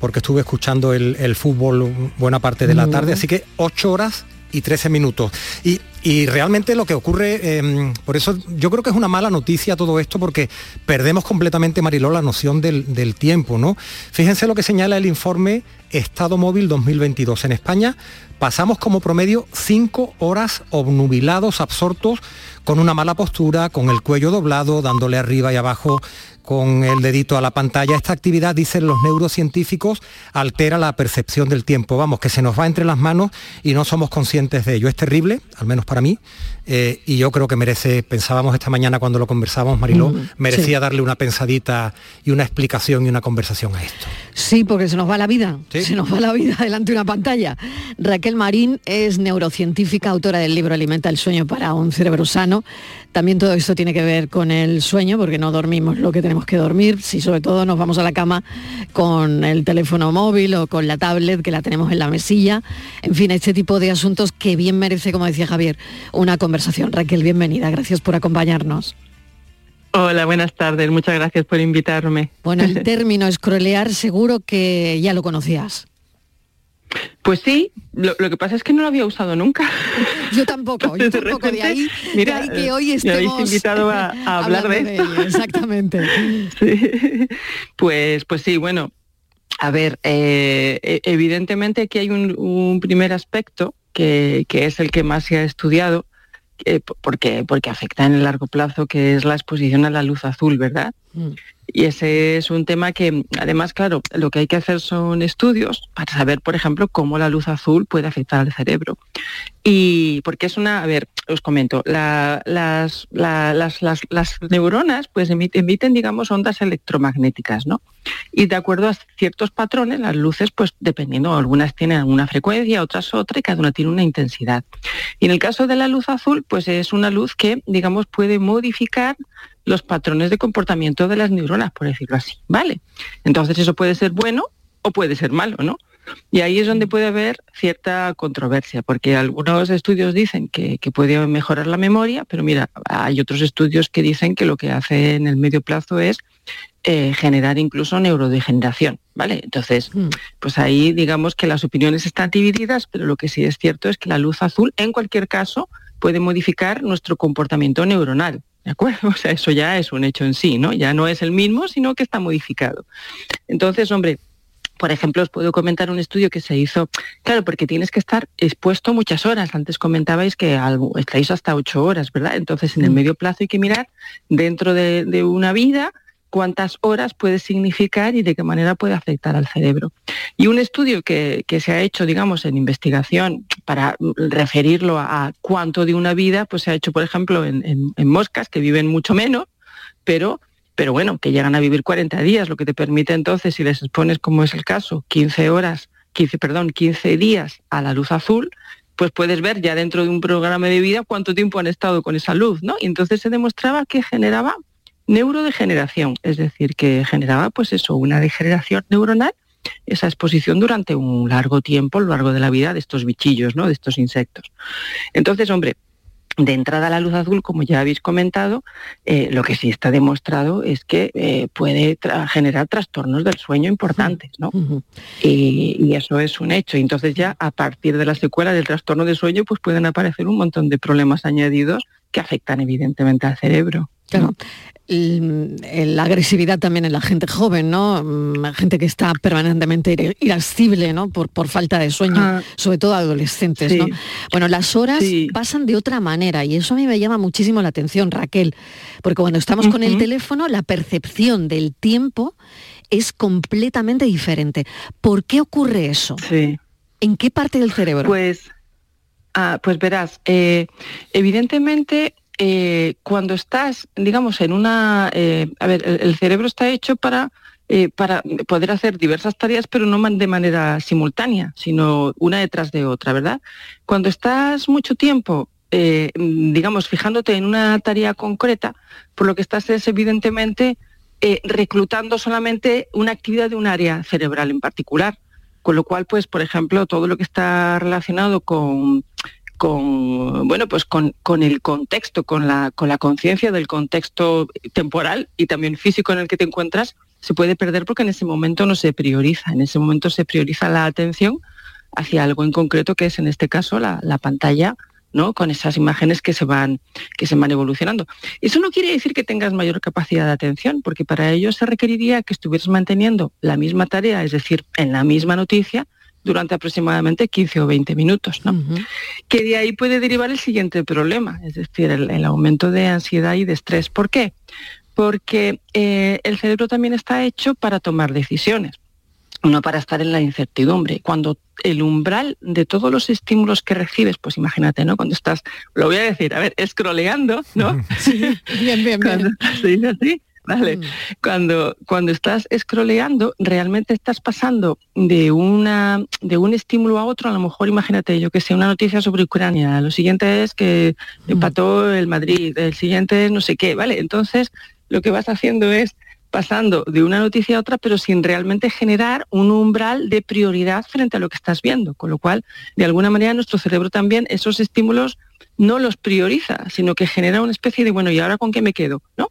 porque estuve escuchando el, fútbol buena parte de la tarde, así que ocho horas y 13 minutos. Y, Y realmente lo que ocurre, em, por eso yo creo que es una mala noticia todo esto, porque perdemos completamente, Mariló, la noción del, del tiempo, ¿no? Fíjense lo que señala el informe Estado Móvil 2022. En España pasamos como promedio cinco horas obnubilados, absortos, con una mala postura, con el cuello doblado, dándole arriba y abajo con el dedito a la pantalla. Esta actividad, dicen los neurocientíficos, altera la percepción del tiempo. Vamos, que se nos va entre las manos y no somos conscientes de ello. Es terrible, al menos para mí, eh, y yo creo que merece, pensábamos esta mañana cuando lo conversábamos, Mariló, Mm, merecía sí. darle una pensadita y una explicación y una conversación a esto. Sí, porque se nos va la vida, se nos va la vida [LAUGHS] delante de una pantalla. Raquel Marín es neurocientífica, autora del libro Alimenta el sueño para un cerebro sano. También todo esto tiene que ver con el sueño, porque no dormimos lo que tenemos que dormir, si sobre todo nos vamos a la cama con el teléfono móvil o con la tablet que la tenemos en la mesilla. En fin, este tipo de asuntos que bien merece, como decía Javier, una conversación. Raquel, bienvenida, gracias por acompañarnos. Hola, buenas tardes. Muchas gracias por invitarme. Bueno, el [LAUGHS] término scrollear seguro que ya lo conocías. Pues sí, lo, lo que pasa es que no lo había usado nunca. Yo tampoco, yo [LAUGHS] tampoco, de repente, ahí, mira, de ahí que hoy me habéis estemos invitado a, [LAUGHS] a hablar de ello, exactamente. [LAUGHS] Sí. Pues, pues sí, bueno, a ver, eh, e- evidentemente aquí hay un, un primer aspecto que, que es el que más se ha estudiado, eh, porque, porque afecta en el largo plazo, que es la exposición a la luz azul, ¿verdad? Y ese es un tema que, además, claro, lo que hay que hacer son estudios para saber, por ejemplo, cómo la luz azul puede afectar al cerebro. Y porque es una, a ver, os comento, la- las, la- las, las- las neuronas pues emiten, digamos, ondas electromagnéticas, ¿no? Y de acuerdo a ciertos patrones, las luces, pues dependiendo, algunas tienen una frecuencia, otras otra, y cada una tiene una intensidad. Y en el caso de la luz azul, pues es una luz que, digamos, puede modificar los patrones de comportamiento de las neuronas, por decirlo así, ¿vale? Entonces eso puede ser bueno o puede ser malo, ¿no? Y ahí es donde puede haber cierta controversia, porque algunos estudios dicen que, que puede mejorar la memoria, pero mira, hay otros estudios que dicen que lo que hace en el medio plazo es eh, generar incluso neurodegeneración, ¿vale? Entonces, pues ahí digamos que las opiniones están divididas, pero lo que sí es cierto es que la luz azul, en cualquier caso, puede modificar nuestro comportamiento neuronal. ¿De acuerdo? [LAUGHS] O sea, eso ya es un hecho en sí, ¿no? Ya no es el mismo, sino que está modificado. Entonces, hombre, por ejemplo, os puedo comentar un estudio que se hizo, claro, porque tienes que estar expuesto muchas horas. Antes comentabais que algo, estáis hasta ocho horas, ¿verdad? Entonces, en el medio plazo hay que mirar dentro de, de una vida cuántas horas puede significar y de qué manera puede afectar al cerebro. Y un estudio que, se ha hecho, digamos, en investigación para referirlo a, cuánto de una vida, pues se ha hecho, por ejemplo, en, en- en moscas que viven mucho menos, pero, pero bueno, que llegan a vivir 40 días, lo que te permite entonces, si les expones, como es el caso, 15 horas, 15, perdón, 15 días a la luz azul, pues puedes ver ya dentro de un programa de vida cuánto tiempo han estado con esa luz, ¿no? Y entonces se demostraba que generaba neurodegeneración, es decir, que generaba pues eso, una degeneración neuronal, esa exposición durante un largo tiempo, a lo largo de la vida de estos bichillos, ¿no? De estos insectos. Entonces, hombre, de entrada a la luz azul, como ya habéis comentado, eh, lo que sí está demostrado es que eh, puede tra- generar trastornos del sueño importantes, ¿no? y, y eso es un hecho. Y entonces ya a partir de la secuela del trastorno del sueño, pues pueden aparecer un montón de problemas añadidos que afectan evidentemente al cerebro. Claro. El- la agresividad también en la gente joven, ¿no? Mm, Gente que está permanentemente ir- irascible, ¿no? Por, por falta de sueño, Ah. sobre todo adolescentes, Sí. ¿no? Bueno, las horas Sí. pasan de otra manera y eso a mí me llama muchísimo la atención, Raquel, porque cuando estamos con el teléfono, la percepción del tiempo es completamente diferente. ¿Por qué ocurre eso? Sí. ¿En qué parte del cerebro? Pues, ah, pues verás, eh, evidentemente eh, cuando estás, digamos, en una, eh, a ver, el, cerebro está hecho para eh, para poder hacer diversas tareas, pero no de manera simultánea, sino una detrás de otra, ¿verdad? Cuando estás mucho tiempo, digamos, fijándote en una tarea concreta, por lo que estás es evidentemente reclutando solamente una actividad de un área cerebral en particular. Con lo cual, pues, por ejemplo, todo lo que está relacionado con, con bueno, pues con, con el contexto, con la, con la conciencia del contexto temporal y también físico en el que te encuentras, se puede perder porque en ese momento no se prioriza. En ese momento se prioriza la atención hacia algo en concreto, que es en este caso la, la pantalla ¿no? con esas imágenes que se van que se van evolucionando. Eso no quiere decir que tengas mayor capacidad de atención, porque para ello se requeriría que estuvieras manteniendo la misma tarea, es decir, en la misma noticia, durante aproximadamente 15 o 20 minutos, ¿no? Que de ahí puede derivar el siguiente problema, es decir, el, aumento de ansiedad y de estrés. ¿Por qué? Porque eh, el cerebro también está hecho para tomar decisiones no para estar en la incertidumbre. Cuando el umbral de todos los estímulos que recibes, pues imagínate, ¿no? Cuando estás, lo voy a decir, a ver, escroleando, ¿no? [LAUGHS] Sí, bien, bien, bien. así, ¿vale? Mm. Cuando, cuando estás scrolleando, realmente estás pasando de, una, de un estímulo a otro, a lo mejor imagínate, yo que sé, una noticia sobre Ucrania, lo siguiente es que mm. empató el Madrid, el siguiente es no sé qué, ¿vale? Entonces, lo que vas haciendo es pasando de una noticia a otra, pero sin realmente generar un umbral de prioridad frente a lo que estás viendo. Con lo cual, de alguna manera, nuestro cerebro también esos estímulos no los prioriza, sino que genera una especie de, bueno, ¿y ahora con qué me quedo? ¿No?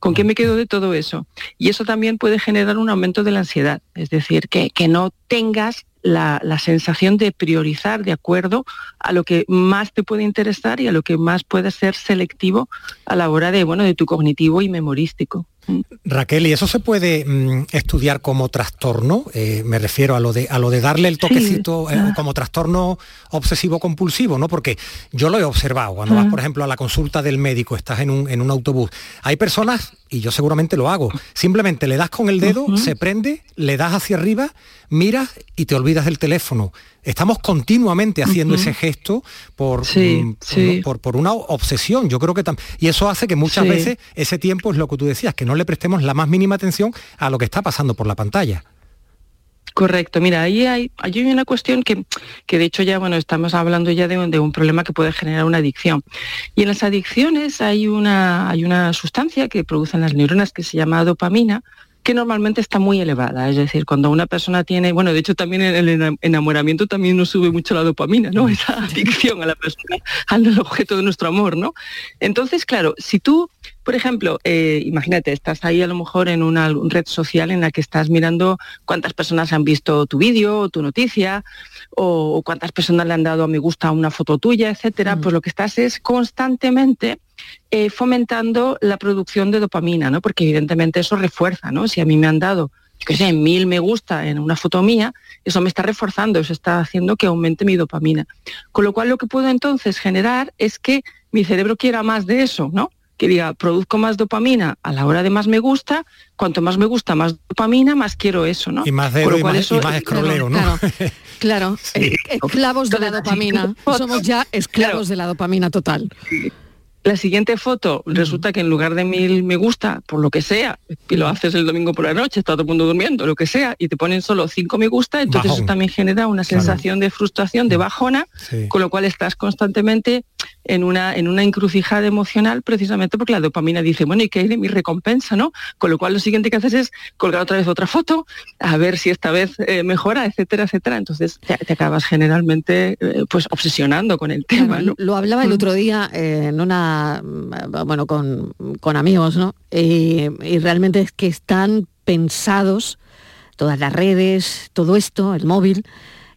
¿Con qué me quedo de todo eso? Y eso también puede generar un aumento de la ansiedad, es decir, que, que no tengas la, la, sensación de priorizar de acuerdo a lo que más te puede interesar y a lo que más puede ser selectivo a la hora de, bueno, de tu cognitivo y memorístico. Raquel, ¿y eso se puede mm, estudiar como trastorno? Eh, me refiero a lo de a lo de darle el toquecito eh, como trastorno obsesivo compulsivo, ¿no? Porque yo lo he observado cuando vas, por ejemplo, a la consulta del médico, estás en un, en un autobús. Hay personas, y yo seguramente lo hago, simplemente le das con el dedo, se prende, le das hacia arriba, miras y te olvidas del teléfono. Estamos continuamente haciendo ese gesto por, mm, por, por, una obsesión. Yo creo que. Y eso hace que muchas veces ese tiempo es lo que tú decías, que no le prestemos la más mínima atención a lo que está pasando por la pantalla. Correcto, mira, ahí hay, hay una cuestión que, que, de hecho ya, bueno, estamos hablando ya de, de, un problema que puede generar una adicción. Y en las adicciones hay una, hay una sustancia que producen las neuronas que se llama dopamina, que normalmente está muy elevada. Es decir, cuando una persona tiene, bueno, de hecho también en el enamoramiento también nos sube mucho la dopamina, ¿no? Esa adicción a la persona, al objeto de nuestro amor, ¿no? Entonces, claro, si tú, por ejemplo, eh, imagínate, estás ahí a lo mejor en una red social en la que estás mirando cuántas personas han visto tu vídeo o tu noticia, o, cuántas personas le han dado a me gusta a una foto tuya, etcétera, pues lo que estás es constantemente eh, fomentando la producción de dopamina, ¿no? Porque evidentemente eso refuerza, ¿no? Si a mí me han dado, que sé, mil me gusta en una foto mía, eso me está reforzando, eso está haciendo que aumente mi dopamina. Con lo cual lo que puedo entonces generar es que mi cerebro quiera más de eso, ¿no? que diga, produzco más dopamina a la hora de más me gusta, cuanto más me gusta, más dopamina, más quiero eso, ¿no? Y más de y, más, eso, y más escroleo, ¿no? Claro, [LAUGHS] esclavos de la dopamina. [LAUGHS] Somos ya esclavos de la dopamina total. La siguiente foto resulta que en lugar de mil me gusta, por lo que sea, y lo haces el domingo por la noche, está todo el mundo durmiendo, lo que sea, y te ponen solo cinco me gusta, entonces eso también genera una sensación de frustración, de mm. bajona, con lo cual estás constantemente en una, en una encrucijada emocional precisamente porque la dopamina dice, bueno, ¿y qué hay de mi recompensa? ¿no? Con lo cual lo siguiente que haces es colgar otra vez otra foto, a ver si esta vez eh, mejora, etcétera, etcétera. Entonces te, acabas generalmente eh, pues obsesionando con el tema. Lo hablaba el mm. otro día en una, bueno, con, amigos, ¿no? Y realmente es que están pensados, todas las redes, todo esto, el móvil,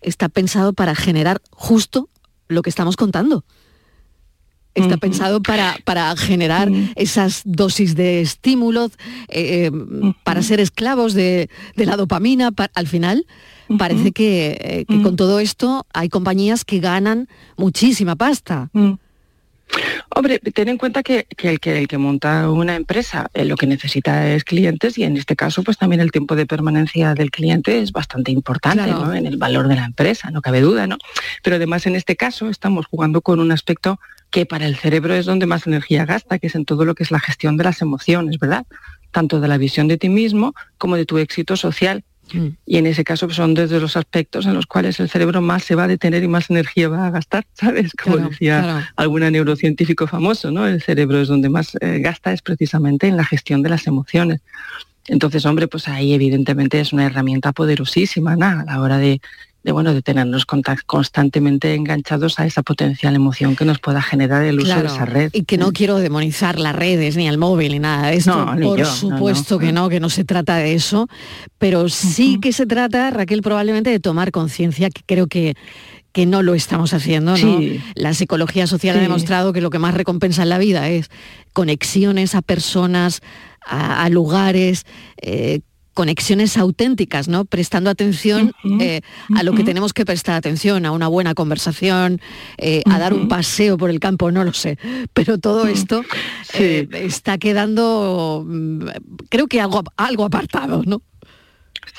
está pensado para generar justo lo que estamos contando está pensado para, para generar esas dosis de estímulos, eh, eh, para ser esclavos de, la dopamina. al final, parece que, eh, con todo esto hay compañías que ganan muchísima pasta. Hombre, ten en cuenta que, el, que el que monta una empresa lo que necesita es clientes y en este caso pues también el tiempo de permanencia del cliente es bastante importante en el valor de la empresa, no cabe duda, ¿no? Pero además en este caso estamos jugando con un aspecto que para el cerebro es donde más energía gasta, que es en todo lo que es la gestión de las emociones, ¿verdad? Tanto de la visión de ti mismo como de tu éxito social. Mm. Y en ese caso pues, son desde los aspectos en los cuales el cerebro más se va a detener y más energía va a gastar, [LAUGHS] ¿sabes? Como decía algún neurocientífico famoso, ¿no? El cerebro es donde más eh, gasta, es precisamente en la gestión de las emociones. Entonces, hombre, pues ahí evidentemente es una herramienta poderosísima, ¿no? A la hora de de bueno de tenernos constantemente enganchados a esa potencial emoción que nos pueda generar el uso de esa red. Y que no Mm. quiero demonizar las redes ni el móvil ni nada de esto. No, Por yo, supuesto no. que no, que no se trata de eso. Pero sí que se trata, Raquel, probablemente de tomar conciencia, que creo que que no lo estamos haciendo, ¿no? Sí. La psicología social ha demostrado que lo que más recompensa en la vida es conexiones a personas, a, a lugares, eh, conexiones auténticas, ¿no? Prestando atención eh, a lo que tenemos que prestar atención, a una buena conversación, eh, a dar un paseo por el campo, no lo sé. Pero todo esto eh, está quedando, mm, creo que algo, algo apartado, ¿no?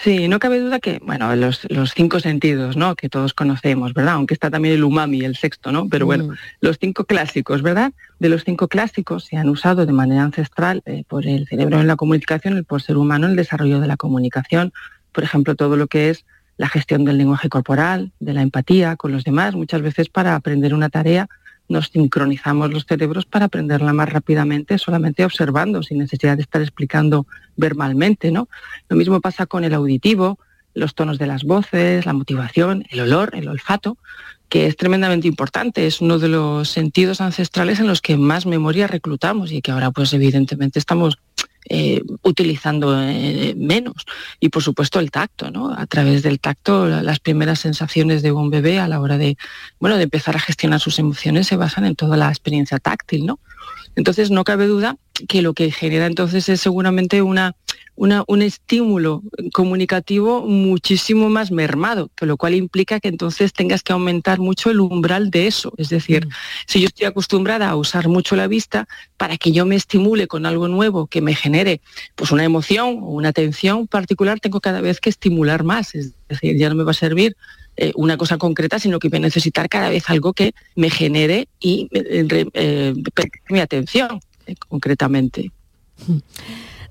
Sí, no cabe duda que, bueno, los, los cinco sentidos, ¿no? Que todos conocemos, ¿verdad? Aunque está también el umami, el sexto, ¿no? Pero bueno, Mm. los cinco clásicos, ¿verdad? De los cinco clásicos se han usado de manera ancestral eh, por el cerebro en la comunicación y por ser humano el desarrollo de la comunicación. Por ejemplo, todo lo que es la gestión del lenguaje corporal, de la empatía con los demás. Muchas veces para aprender una tarea nos sincronizamos los cerebros para aprenderla más rápidamente solamente observando, sin necesidad de estar explicando verbalmente, ¿no? Lo mismo pasa con el auditivo, los tonos de las voces, la motivación, el olor, el olfato, que es tremendamente importante, es uno de los sentidos ancestrales en los que más memoria reclutamos y que ahora pues evidentemente estamos eh, utilizando eh, menos. Y por supuesto el tacto, ¿no? A través del tacto, la- las primeras sensaciones de un bebé a la hora de, bueno, de empezar a gestionar sus emociones se basan en toda la experiencia táctil, ¿no? Entonces no cabe duda que lo que genera entonces es seguramente una, una- un estímulo comunicativo muchísimo más mermado, que lo cual implica que entonces tengas que aumentar mucho el umbral de eso. Es decir, si yo estoy acostumbrada a usar mucho la vista, para que yo me estimule con algo nuevo que me genere pues una emoción o una atención particular, tengo cada vez que estimular más. Es decir, ya no me va a servir eh, una cosa concreta, sino que voy a necesitar cada vez algo que me genere y eh, re- eh, mi atención eh, concretamente.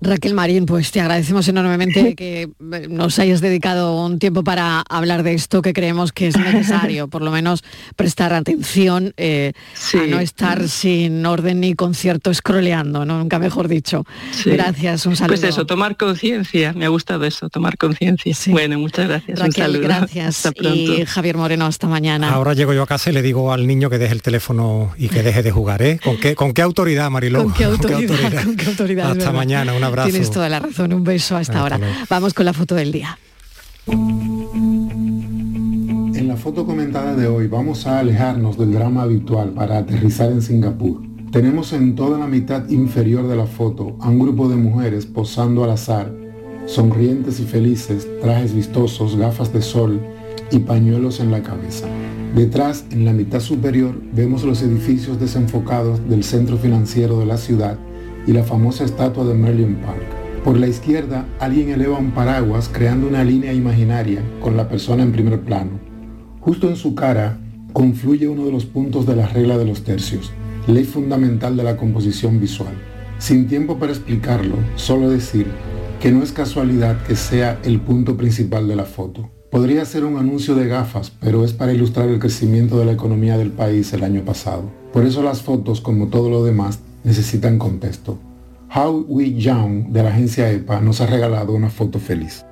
Raquel Marín, pues te agradecemos enormemente [LAUGHS] que eh, nos hayas dedicado un tiempo para hablar de esto que creemos que es necesario, [LAUGHS] por lo menos prestar atención eh, a no estar sin orden ni concierto scrolleando, ¿no? nunca mejor dicho. Sí. Gracias, un saludo. Pues eso, tomar conciencia, me ha gustado eso, tomar conciencia. Bueno, muchas gracias. un Raquel, saludo. gracias. Hasta pronto. Y Javier Moreno, hasta mañana. Ahora llego yo a casa y le digo al niño que deje el teléfono y que deje de jugar, ¿eh? ¿Con qué, con qué autoridad, Mariló? ¿Con qué autoridad? ¿Con qué autoridad? [LAUGHS] Hasta mañana, un abrazo. Tienes toda la razón, un beso hasta Hasta ahora. luego. Vamos con la foto del día. En la foto comentada de hoy vamos a alejarnos del drama habitual para aterrizar en Singapur. Tenemos en toda la mitad inferior de la foto a un grupo de mujeres posando al azar, sonrientes y felices, trajes vistosos, gafas de sol y pañuelos en la cabeza. Detrás, en la mitad superior, vemos los edificios desenfocados del centro financiero de la ciudad y la famosa estatua de Merlion Park. Por la izquierda, alguien eleva un paraguas creando una línea imaginaria con la persona en primer plano. Justo en su cara confluye uno de los puntos de la regla de los tercios, ley fundamental de la composición visual. Sin tiempo para explicarlo, solo decir que no es casualidad que sea el punto principal de la foto. Podría ser un anuncio de gafas, pero es para ilustrar el crecimiento de la economía del país el año pasado. Por eso las fotos, como todo lo demás, necesitan contexto. How We Young de la agencia EPA nos ha regalado una foto feliz.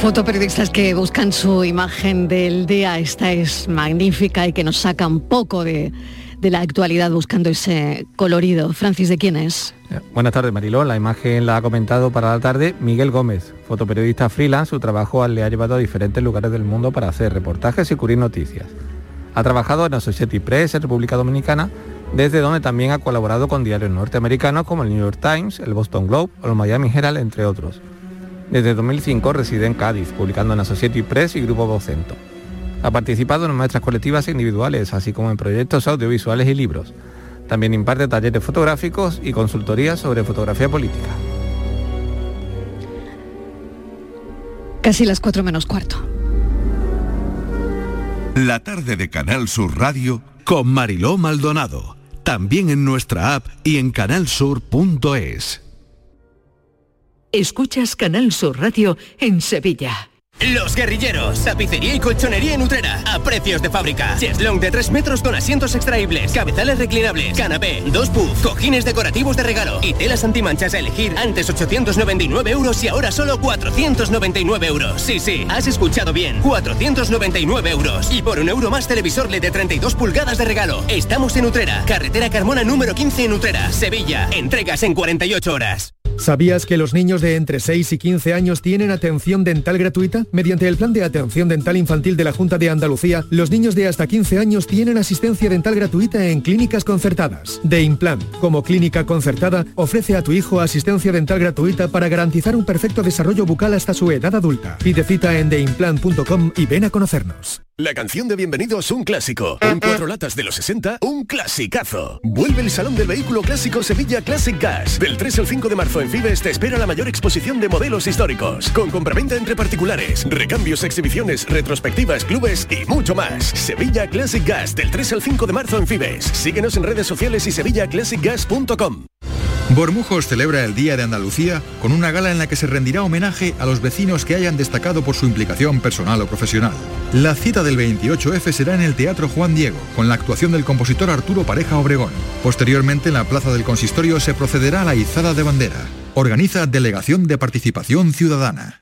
Fotoperiodistas que buscan su imagen del día, esta es magnífica y que nos saca un poco de, de la actualidad buscando ese colorido. Francis, ¿de quién es? Buenas tardes, Mariló. La imagen la ha comentado para la tarde Miguel Gómez, fotoperiodista freelance. Su trabajo le ha llevado a diferentes lugares del mundo para hacer reportajes y cubrir noticias. Ha trabajado en Associated Press en República Dominicana, desde donde también ha colaborado con diarios norteamericanos como el New York Times, el Boston Globe o el Miami Herald, entre otros. Desde 2005 reside en Cádiz, publicando en Associated Press y Grupo Vocento. Ha participado en muestras colectivas e individuales, así como en proyectos audiovisuales y libros. También imparte talleres fotográficos y consultorías sobre fotografía política. Casi las cuatro menos cuarto. La tarde de Canal Sur Radio con Mariló Maldonado. También en nuestra app y en canalsur.es. Escuchas Canal Sur Radio en Sevilla. Los guerrilleros, tapicería y colchonería en Utrera, a precios de fábrica. Cheslong de 3 metros con asientos extraíbles, cabezales reclinables, canapé, dos puff, cojines decorativos de regalo y telas antimanchas a elegir. Antes 899 euros y ahora solo 499 euros. Sí, sí, has escuchado bien, 499 euros. Y por un euro más televisor LED de 32 pulgadas de regalo. Estamos en Utrera, carretera Carmona número 15 en Utrera, Sevilla. Entregas en 48 horas. ¿Sabías que los niños de entre 6 y 15 años tienen atención dental gratuita? Mediante el Plan de Atención Dental Infantil de la Junta de Andalucía, los niños de hasta 15 años tienen asistencia dental gratuita en clínicas concertadas. De Implant, como clínica concertada, ofrece a tu hijo asistencia dental gratuita para garantizar un perfecto desarrollo bucal hasta su edad adulta. Pide cita en deimplant.com y ven a conocernos. La canción de bienvenido es un clásico. En cuatro latas de los 60, un clasicazo. Vuelve el Salón del Vehículo Clásico Sevilla Classic Gas. Del 3 al 5 de marzo en Fibes te espera la mayor exposición de modelos históricos. Con compraventa entre particulares, recambios, exhibiciones, retrospectivas, clubes y mucho más. Sevilla Classic Gas del 3 al 5 de marzo en Fibes. Síguenos en redes sociales y sevillaclassicgas.com. Bormujos celebra el Día de Andalucía con una gala en la que se rendirá homenaje a los vecinos que hayan destacado por su implicación personal o profesional. La cita del 28F será en el Teatro Juan Diego, con la actuación del compositor Arturo Pareja Obregón. Posteriormente, en la Plaza del Consistorio se procederá a la izada de bandera. Organiza Delegación de Participación Ciudadana.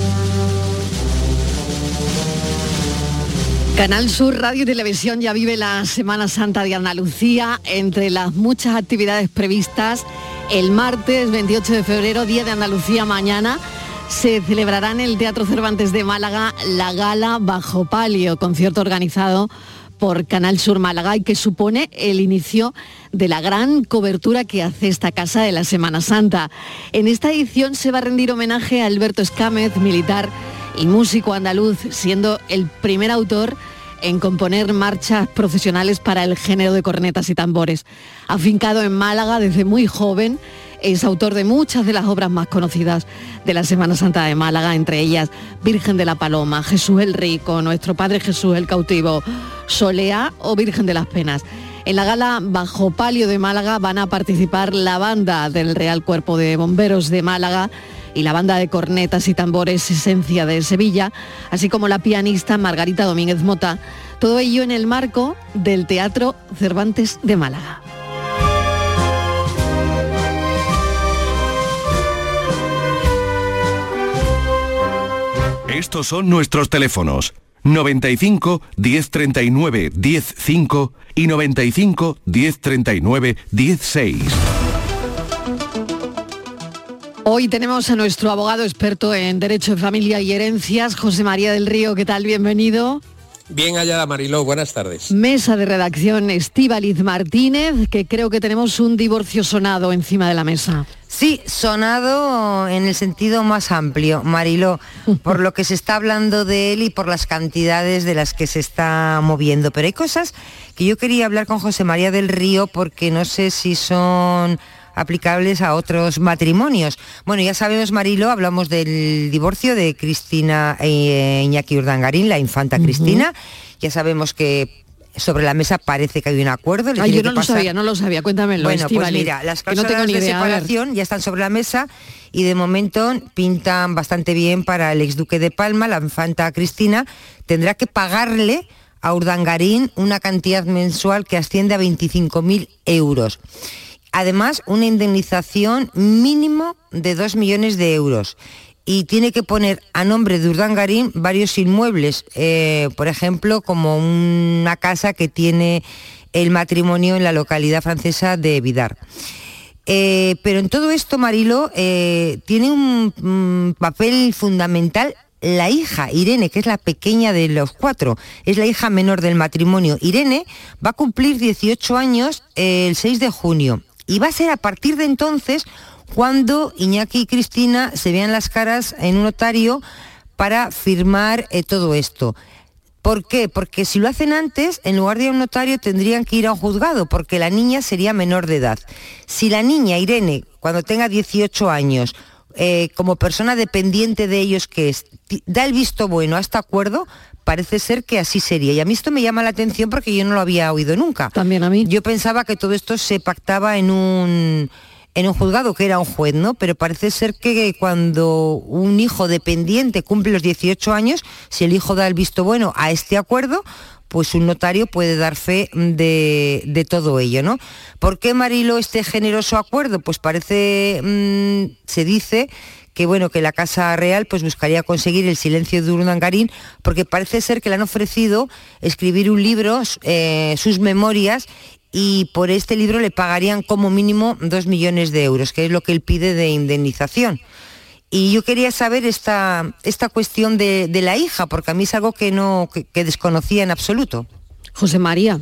Canal Sur Radio y Televisión ya vive la Semana Santa de Andalucía. Entre las muchas actividades previstas, el martes 28 de febrero, Día de Andalucía mañana, se celebrará en el Teatro Cervantes de Málaga la gala Bajo Palio, concierto organizado por Canal Sur Málaga y que supone el inicio de la gran cobertura que hace esta casa de la Semana Santa. En esta edición se va a rendir homenaje a Alberto Escámez, militar y músico andaluz, siendo el primer autor en componer marchas profesionales para el género de cornetas y tambores. Afincado en Málaga desde muy joven, es autor de muchas de las obras más conocidas de la Semana Santa de Málaga, entre ellas Virgen de la Paloma, Jesús el Rico, Nuestro Padre Jesús el Cautivo, Soleá o Virgen de las Penas. En la gala Bajo Palio de Málaga van a participar la banda del Real Cuerpo de Bomberos de Málaga, y la banda de cornetas y tambores Esencia de Sevilla, así como la pianista Margarita Domínguez Mota, todo ello en el marco del Teatro Cervantes de Málaga. Estos son nuestros teléfonos 95 1039 105 y 95 1039 16. Hoy tenemos a nuestro abogado experto en Derecho de Familia y Herencias, José María del Río. ¿Qué tal? Bienvenido. Bien hallada, Mariló. Buenas tardes. Mesa de redacción Estíbaliz Martínez, que creo que tenemos un divorcio sonado encima de la mesa. Sí, sonado en el sentido más amplio, Mariló, [LAUGHS] por lo que se está hablando de él y por las cantidades de las que se está moviendo. Pero hay cosas que yo quería hablar con José María del Río porque no sé si son aplicables a otros matrimonios. Bueno, ya sabemos, Marilo, hablamos del divorcio de Cristina e Iñaki Urdangarín, la infanta Cristina. Ya sabemos que sobre la mesa parece que hay un acuerdo. Ay, yo no lo sabía, no lo sabía, cuéntamelo. Bueno, pues mira, las cláusulas de separación ya están sobre la mesa y de momento pintan bastante bien para el exduque de Palma, la infanta Cristina, tendrá que pagarle a Urdangarín una cantidad mensual que asciende a 25.000 euros. Además, una indemnización mínimo de 2 millones de euros. Y tiene que poner a nombre de Urdangarín varios inmuebles, eh, por ejemplo, como una casa que tiene el matrimonio en la localidad francesa de Vidar. Eh, pero en todo esto, Marilo, eh, tiene un papel fundamental la hija, Irene, que es la pequeña de los cuatro, es la hija menor del matrimonio. Irene va a cumplir 18 años el 6 de junio y va a ser a partir de entonces cuando Iñaki y Cristina se vean las caras en un notario para firmar eh, todo esto. ¿Por qué? Porque si lo hacen antes, en lugar de a un notario tendrían que ir a un juzgado, porque la niña sería menor de edad. Si la niña, Irene, cuando tenga 18 años, eh, como persona dependiente de ellos que es, da el visto bueno a este acuerdo, parece ser que así sería. Y a mí esto me llama la atención porque yo no lo había oído nunca. También a mí. Yo pensaba que todo esto se pactaba en un en un juzgado que era un juez, ¿no? Pero parece ser que cuando un hijo dependiente cumple los 18 años, si el hijo da el visto bueno a este acuerdo, pues un notario puede dar fe de, todo ello, ¿no? ¿Por qué Marilo este generoso acuerdo? Pues parece, mm, se dice que bueno, que la Casa Real pues buscaría conseguir el silencio de Urdangarín, porque parece ser que le han ofrecido escribir un libro, eh, sus memorias, y por este libro le pagarían como mínimo dos millones de euros, que es lo que él pide de indemnización. Y yo quería saber esta, esta cuestión de, la hija, porque a mí es algo que no que, desconocía en absoluto. José María,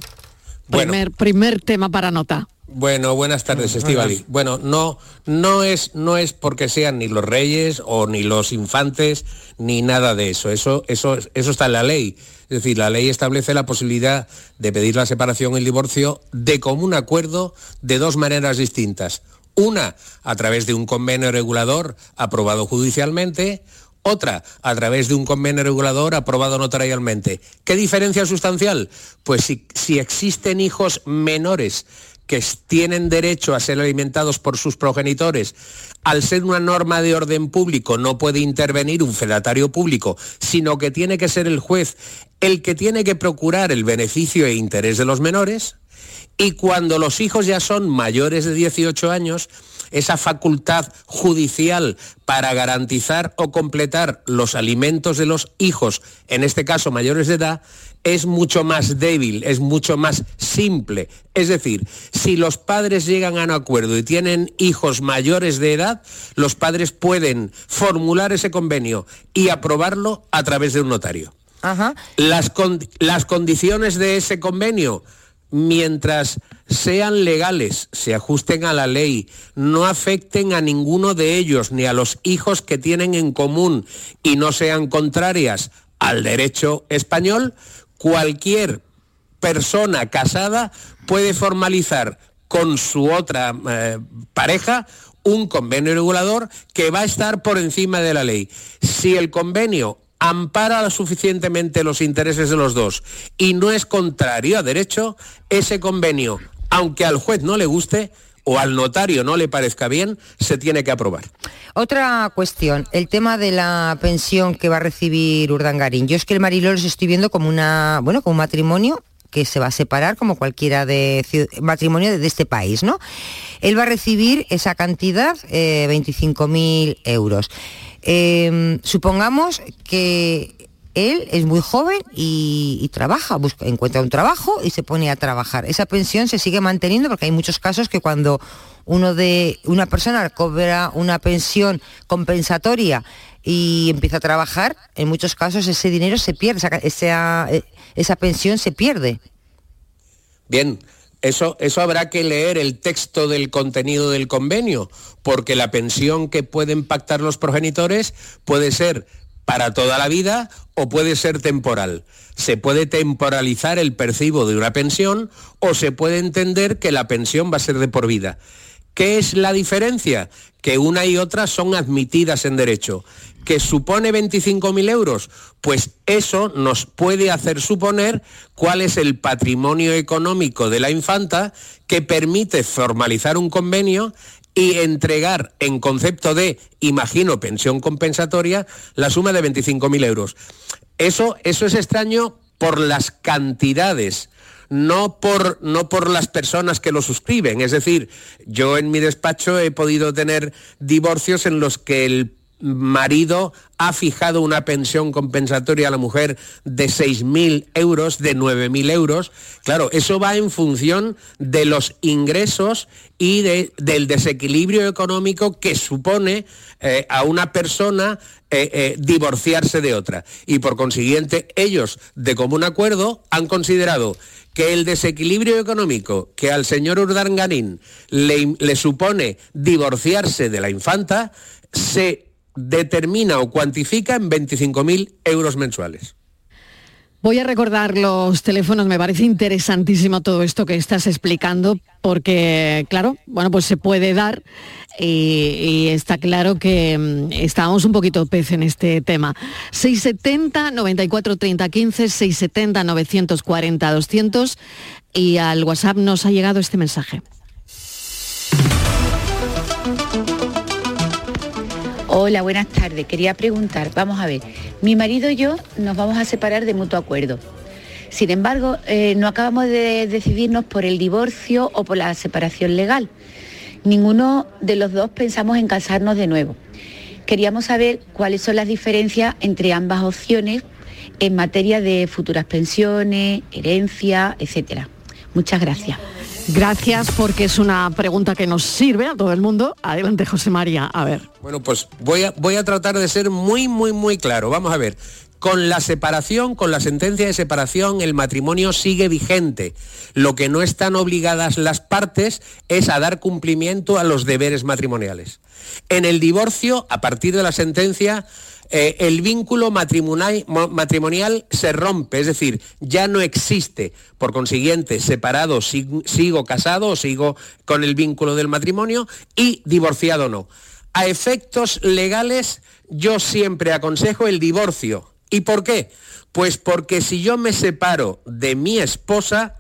primer, primer tema para nota. Bueno, buenas tardes, Estivali. Bueno, no, no es, no es porque sean ni los reyes o ni los infantes ni nada de eso. Eso, eso, eso está en la ley. Es decir, la ley establece la posibilidad de pedir la separación y el divorcio de común acuerdo de dos maneras distintas. Una, a través de un convenio regulador aprobado judicialmente, otra a través de un convenio regulador aprobado notarialmente. ¿Qué diferencia sustancial? Pues si, si, existen hijos menores que tienen derecho a ser alimentados por sus progenitores, al ser una norma de orden público no puede intervenir un fedatario público, sino que tiene que ser el juez el que tiene que procurar el beneficio e interés de los menores, y cuando los hijos ya son mayores de 18 años, esa facultad judicial para garantizar o completar los alimentos de los hijos, en este caso mayores de edad, es mucho más débil, es mucho más simple. Es decir, si los padres llegan a un acuerdo y tienen hijos mayores de edad, los padres pueden formular ese convenio y aprobarlo a través de un notario. Las, las condiciones de ese convenio, mientras sean legales, se ajusten a la ley, no afecten a ninguno de ellos ni a los hijos que tienen en común y no sean contrarias al derecho español, cualquier persona casada puede formalizar con su otra eh, pareja un convenio regulador que va a estar por encima de la ley. Si el convenio ampara suficientemente los intereses de los dos y no es contrario a derecho, ese convenio, aunque al juez no le guste, o al notario no le parezca bien, se tiene que aprobar. Otra cuestión, el tema de la pensión que va a recibir Urdangarín. Yo es que el Mariló los estoy viendo como una, bueno, como un matrimonio que se va a separar como cualquiera de matrimonio de, este país, ¿no? Él va a recibir esa cantidad, eh, 25.000 euros. Em, supongamos que él es muy joven y, trabaja, busca, encuentra un trabajo y se pone a trabajar. Esa pensión se sigue manteniendo porque hay muchos casos que cuando uno de una persona cobra una pensión compensatoria y empieza a trabajar, en muchos casos ese dinero se pierde, esa, esa, pensión se pierde. Bien, eso, eso, habrá que leer el texto del contenido del convenio, porque la pensión que pueden pactar los progenitores puede ser para toda la vida o puede ser temporal. Se puede temporalizar el percibo de una pensión o se puede entender que la pensión va a ser de por vida. ¿Qué es la diferencia? Que una y otra son admitidas en derecho. ¿Que supone 25.000 euros? Pues eso nos puede hacer suponer cuál es el patrimonio económico de la infanta que permite formalizar un convenio y entregar en concepto de, imagino, pensión compensatoria, la suma de 25.000 euros. Eso, eso es extraño por las cantidades. No por, no por las personas que lo suscriben. Es decir, yo en mi despacho he podido tener divorcios en los que el marido ha fijado una pensión compensatoria a la mujer de 6.000 euros, de 9.000 euros. Claro, eso va en función de los ingresos y del desequilibrio económico que supone eh, a una persona eh, eh, divorciarse de otra. Y por consiguiente, ellos, de común acuerdo, han considerado que el desequilibrio económico que al señor Urdangarín le, le supone divorciarse de la infanta se determina o cuantifica en 25.000 euros mensuales. Voy a recordar los teléfonos, me parece interesantísimo todo esto que estás explicando, porque, claro, bueno, pues se puede dar y, está claro que mm, estábamos un poquito pez en este tema. 670 94 30 15, 670 940 200 y al WhatsApp nos ha llegado este mensaje. Hola, buenas tardes. Quería preguntar, vamos a ver, mi marido y yo nos vamos a separar de mutuo acuerdo. Sin embargo, eh, no acabamos de decidirnos por el divorcio o por la separación legal. Ninguno de los dos pensamos en casarnos de nuevo. Queríamos saber cuáles son las diferencias entre ambas opciones en materia de futuras pensiones, herencia, etcétera. Muchas gracias. Gracias porque es una pregunta que nos sirve a todo el mundo. Adelante, José María. A ver. Bueno, pues voy a, voy a tratar de ser muy, muy, muy claro. Vamos a ver. Con la separación, con la sentencia de separación, el matrimonio sigue vigente. Lo que no están obligadas las partes es a dar cumplimiento a los deberes matrimoniales. En el divorcio, a partir de la sentencia, eh, el vínculo matrimonial, se rompe, es decir, ya no existe. Por consiguiente, separado sigo casado o sigo con el vínculo del matrimonio y divorciado no. A efectos legales, yo siempre aconsejo el divorcio. ¿Y por qué? Pues porque si yo me separo de mi esposa,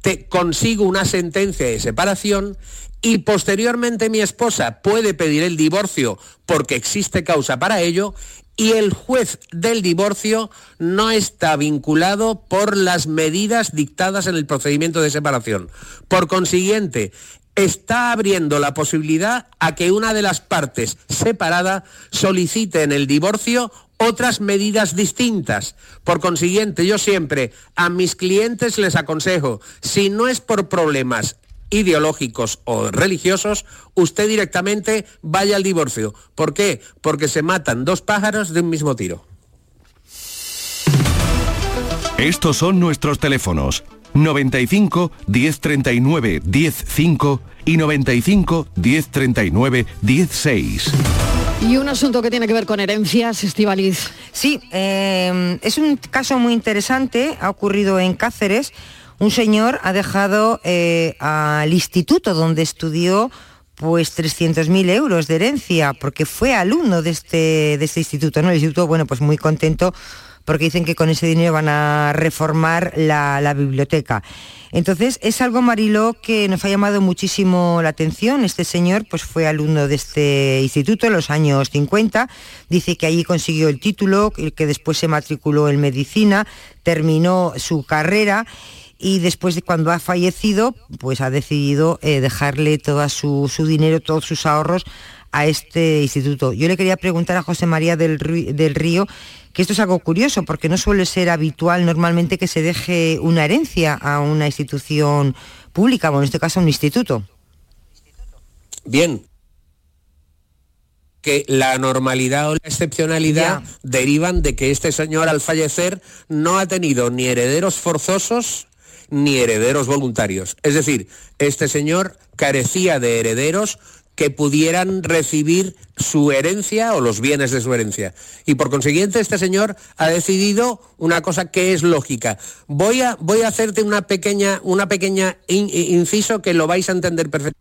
te consigo una sentencia de separación y posteriormente mi esposa puede pedir el divorcio porque existe causa para ello y el juez del divorcio no está vinculado por las medidas dictadas en el procedimiento de separación. Por consiguiente, está abriendo la posibilidad a que una de las partes separada solicite en el divorcio otras medidas distintas. Por consiguiente, yo siempre a mis clientes les aconsejo, si no es por problemas ideológicos o religiosos, usted directamente vaya al divorcio. ¿Por qué? Porque se matan dos pájaros de un mismo tiro. Estos son nuestros teléfonos 95 1039 105 y 95 1039 16. Y un asunto que tiene que ver con herencias, Estivaliz. Sí, eh, es un caso muy interesante, ha ocurrido en Cáceres un señor ha dejado eh, al instituto donde estudió pues 300.000 euros de herencia, porque fue alumno de este, de este instituto, ¿no? El instituto, bueno, pues muy contento porque dicen que con ese dinero van a reformar la, biblioteca. Entonces, es algo, Mariló, que nos ha llamado muchísimo la atención. Este señor pues, fue alumno de este instituto en los años 50. Dice que allí consiguió el título, que después se matriculó en medicina, terminó su carrera y después de cuando ha fallecido, pues ha decidido eh, dejarle todo su, dinero, todos sus ahorros a este instituto. Yo le quería preguntar a José María del, del Río que esto es algo curioso porque no suele ser habitual normalmente que se deje una herencia a una institución pública, o en este caso a un instituto. Bien, que la normalidad o la excepcionalidad derivan de que este señor al fallecer no ha tenido ni herederos forzosos ni herederos voluntarios. Es decir, este señor carecía de herederos que pudieran recibir su herencia o los bienes de su herencia. Y por consiguiente, este señor ha decidido una cosa que es lógica. Voy a, voy a hacerte una pequeña, una pequeña inciso que lo vais a entender perfectamente.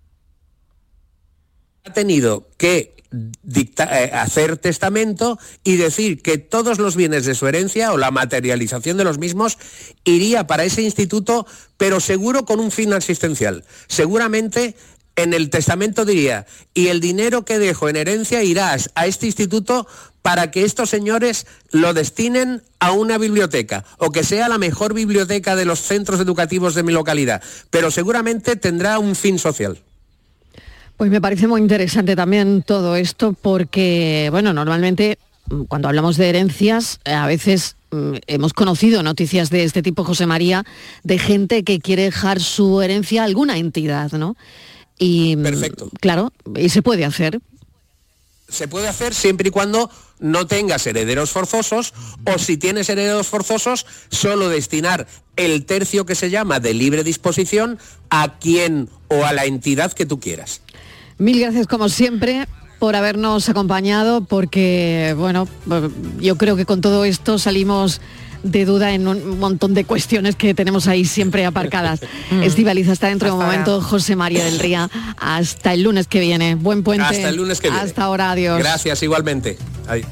Ha tenido que eh, hacer testamento y decir que todos los bienes de su herencia o la materialización de los mismos iría para ese instituto, pero seguro con un fin asistencial. Seguramente en el testamento diría, y el dinero que dejo en herencia irá a este instituto para que estos señores lo destinen a una biblioteca o que sea la mejor biblioteca de los centros educativos de mi localidad, pero seguramente tendrá un fin social. Pues me parece muy interesante también todo esto porque, bueno, normalmente mm, cuando hablamos de herencias, eh, a veces mm, hemos conocido noticias de este tipo, José María, de gente que quiere dejar su herencia a alguna entidad, ¿no? Y, mm, Perfecto. Claro, y se puede hacer. Se puede hacer siempre y cuando no tengas herederos forzosos o si tienes herederos forzosos, solo destinar el tercio que se llama de libre disposición a quien o a la entidad que tú quieras. Mil gracias como siempre por habernos acompañado porque, bueno, yo creo que con todo esto salimos de duda en un montón de cuestiones que tenemos ahí siempre aparcadas. [LAUGHS] Estivaliza hasta dentro de un momento, José María del Ría. Hasta el lunes que viene. Buen puente. Hasta el lunes que viene. Hasta ahora, adiós. Gracias, igualmente. Adiós.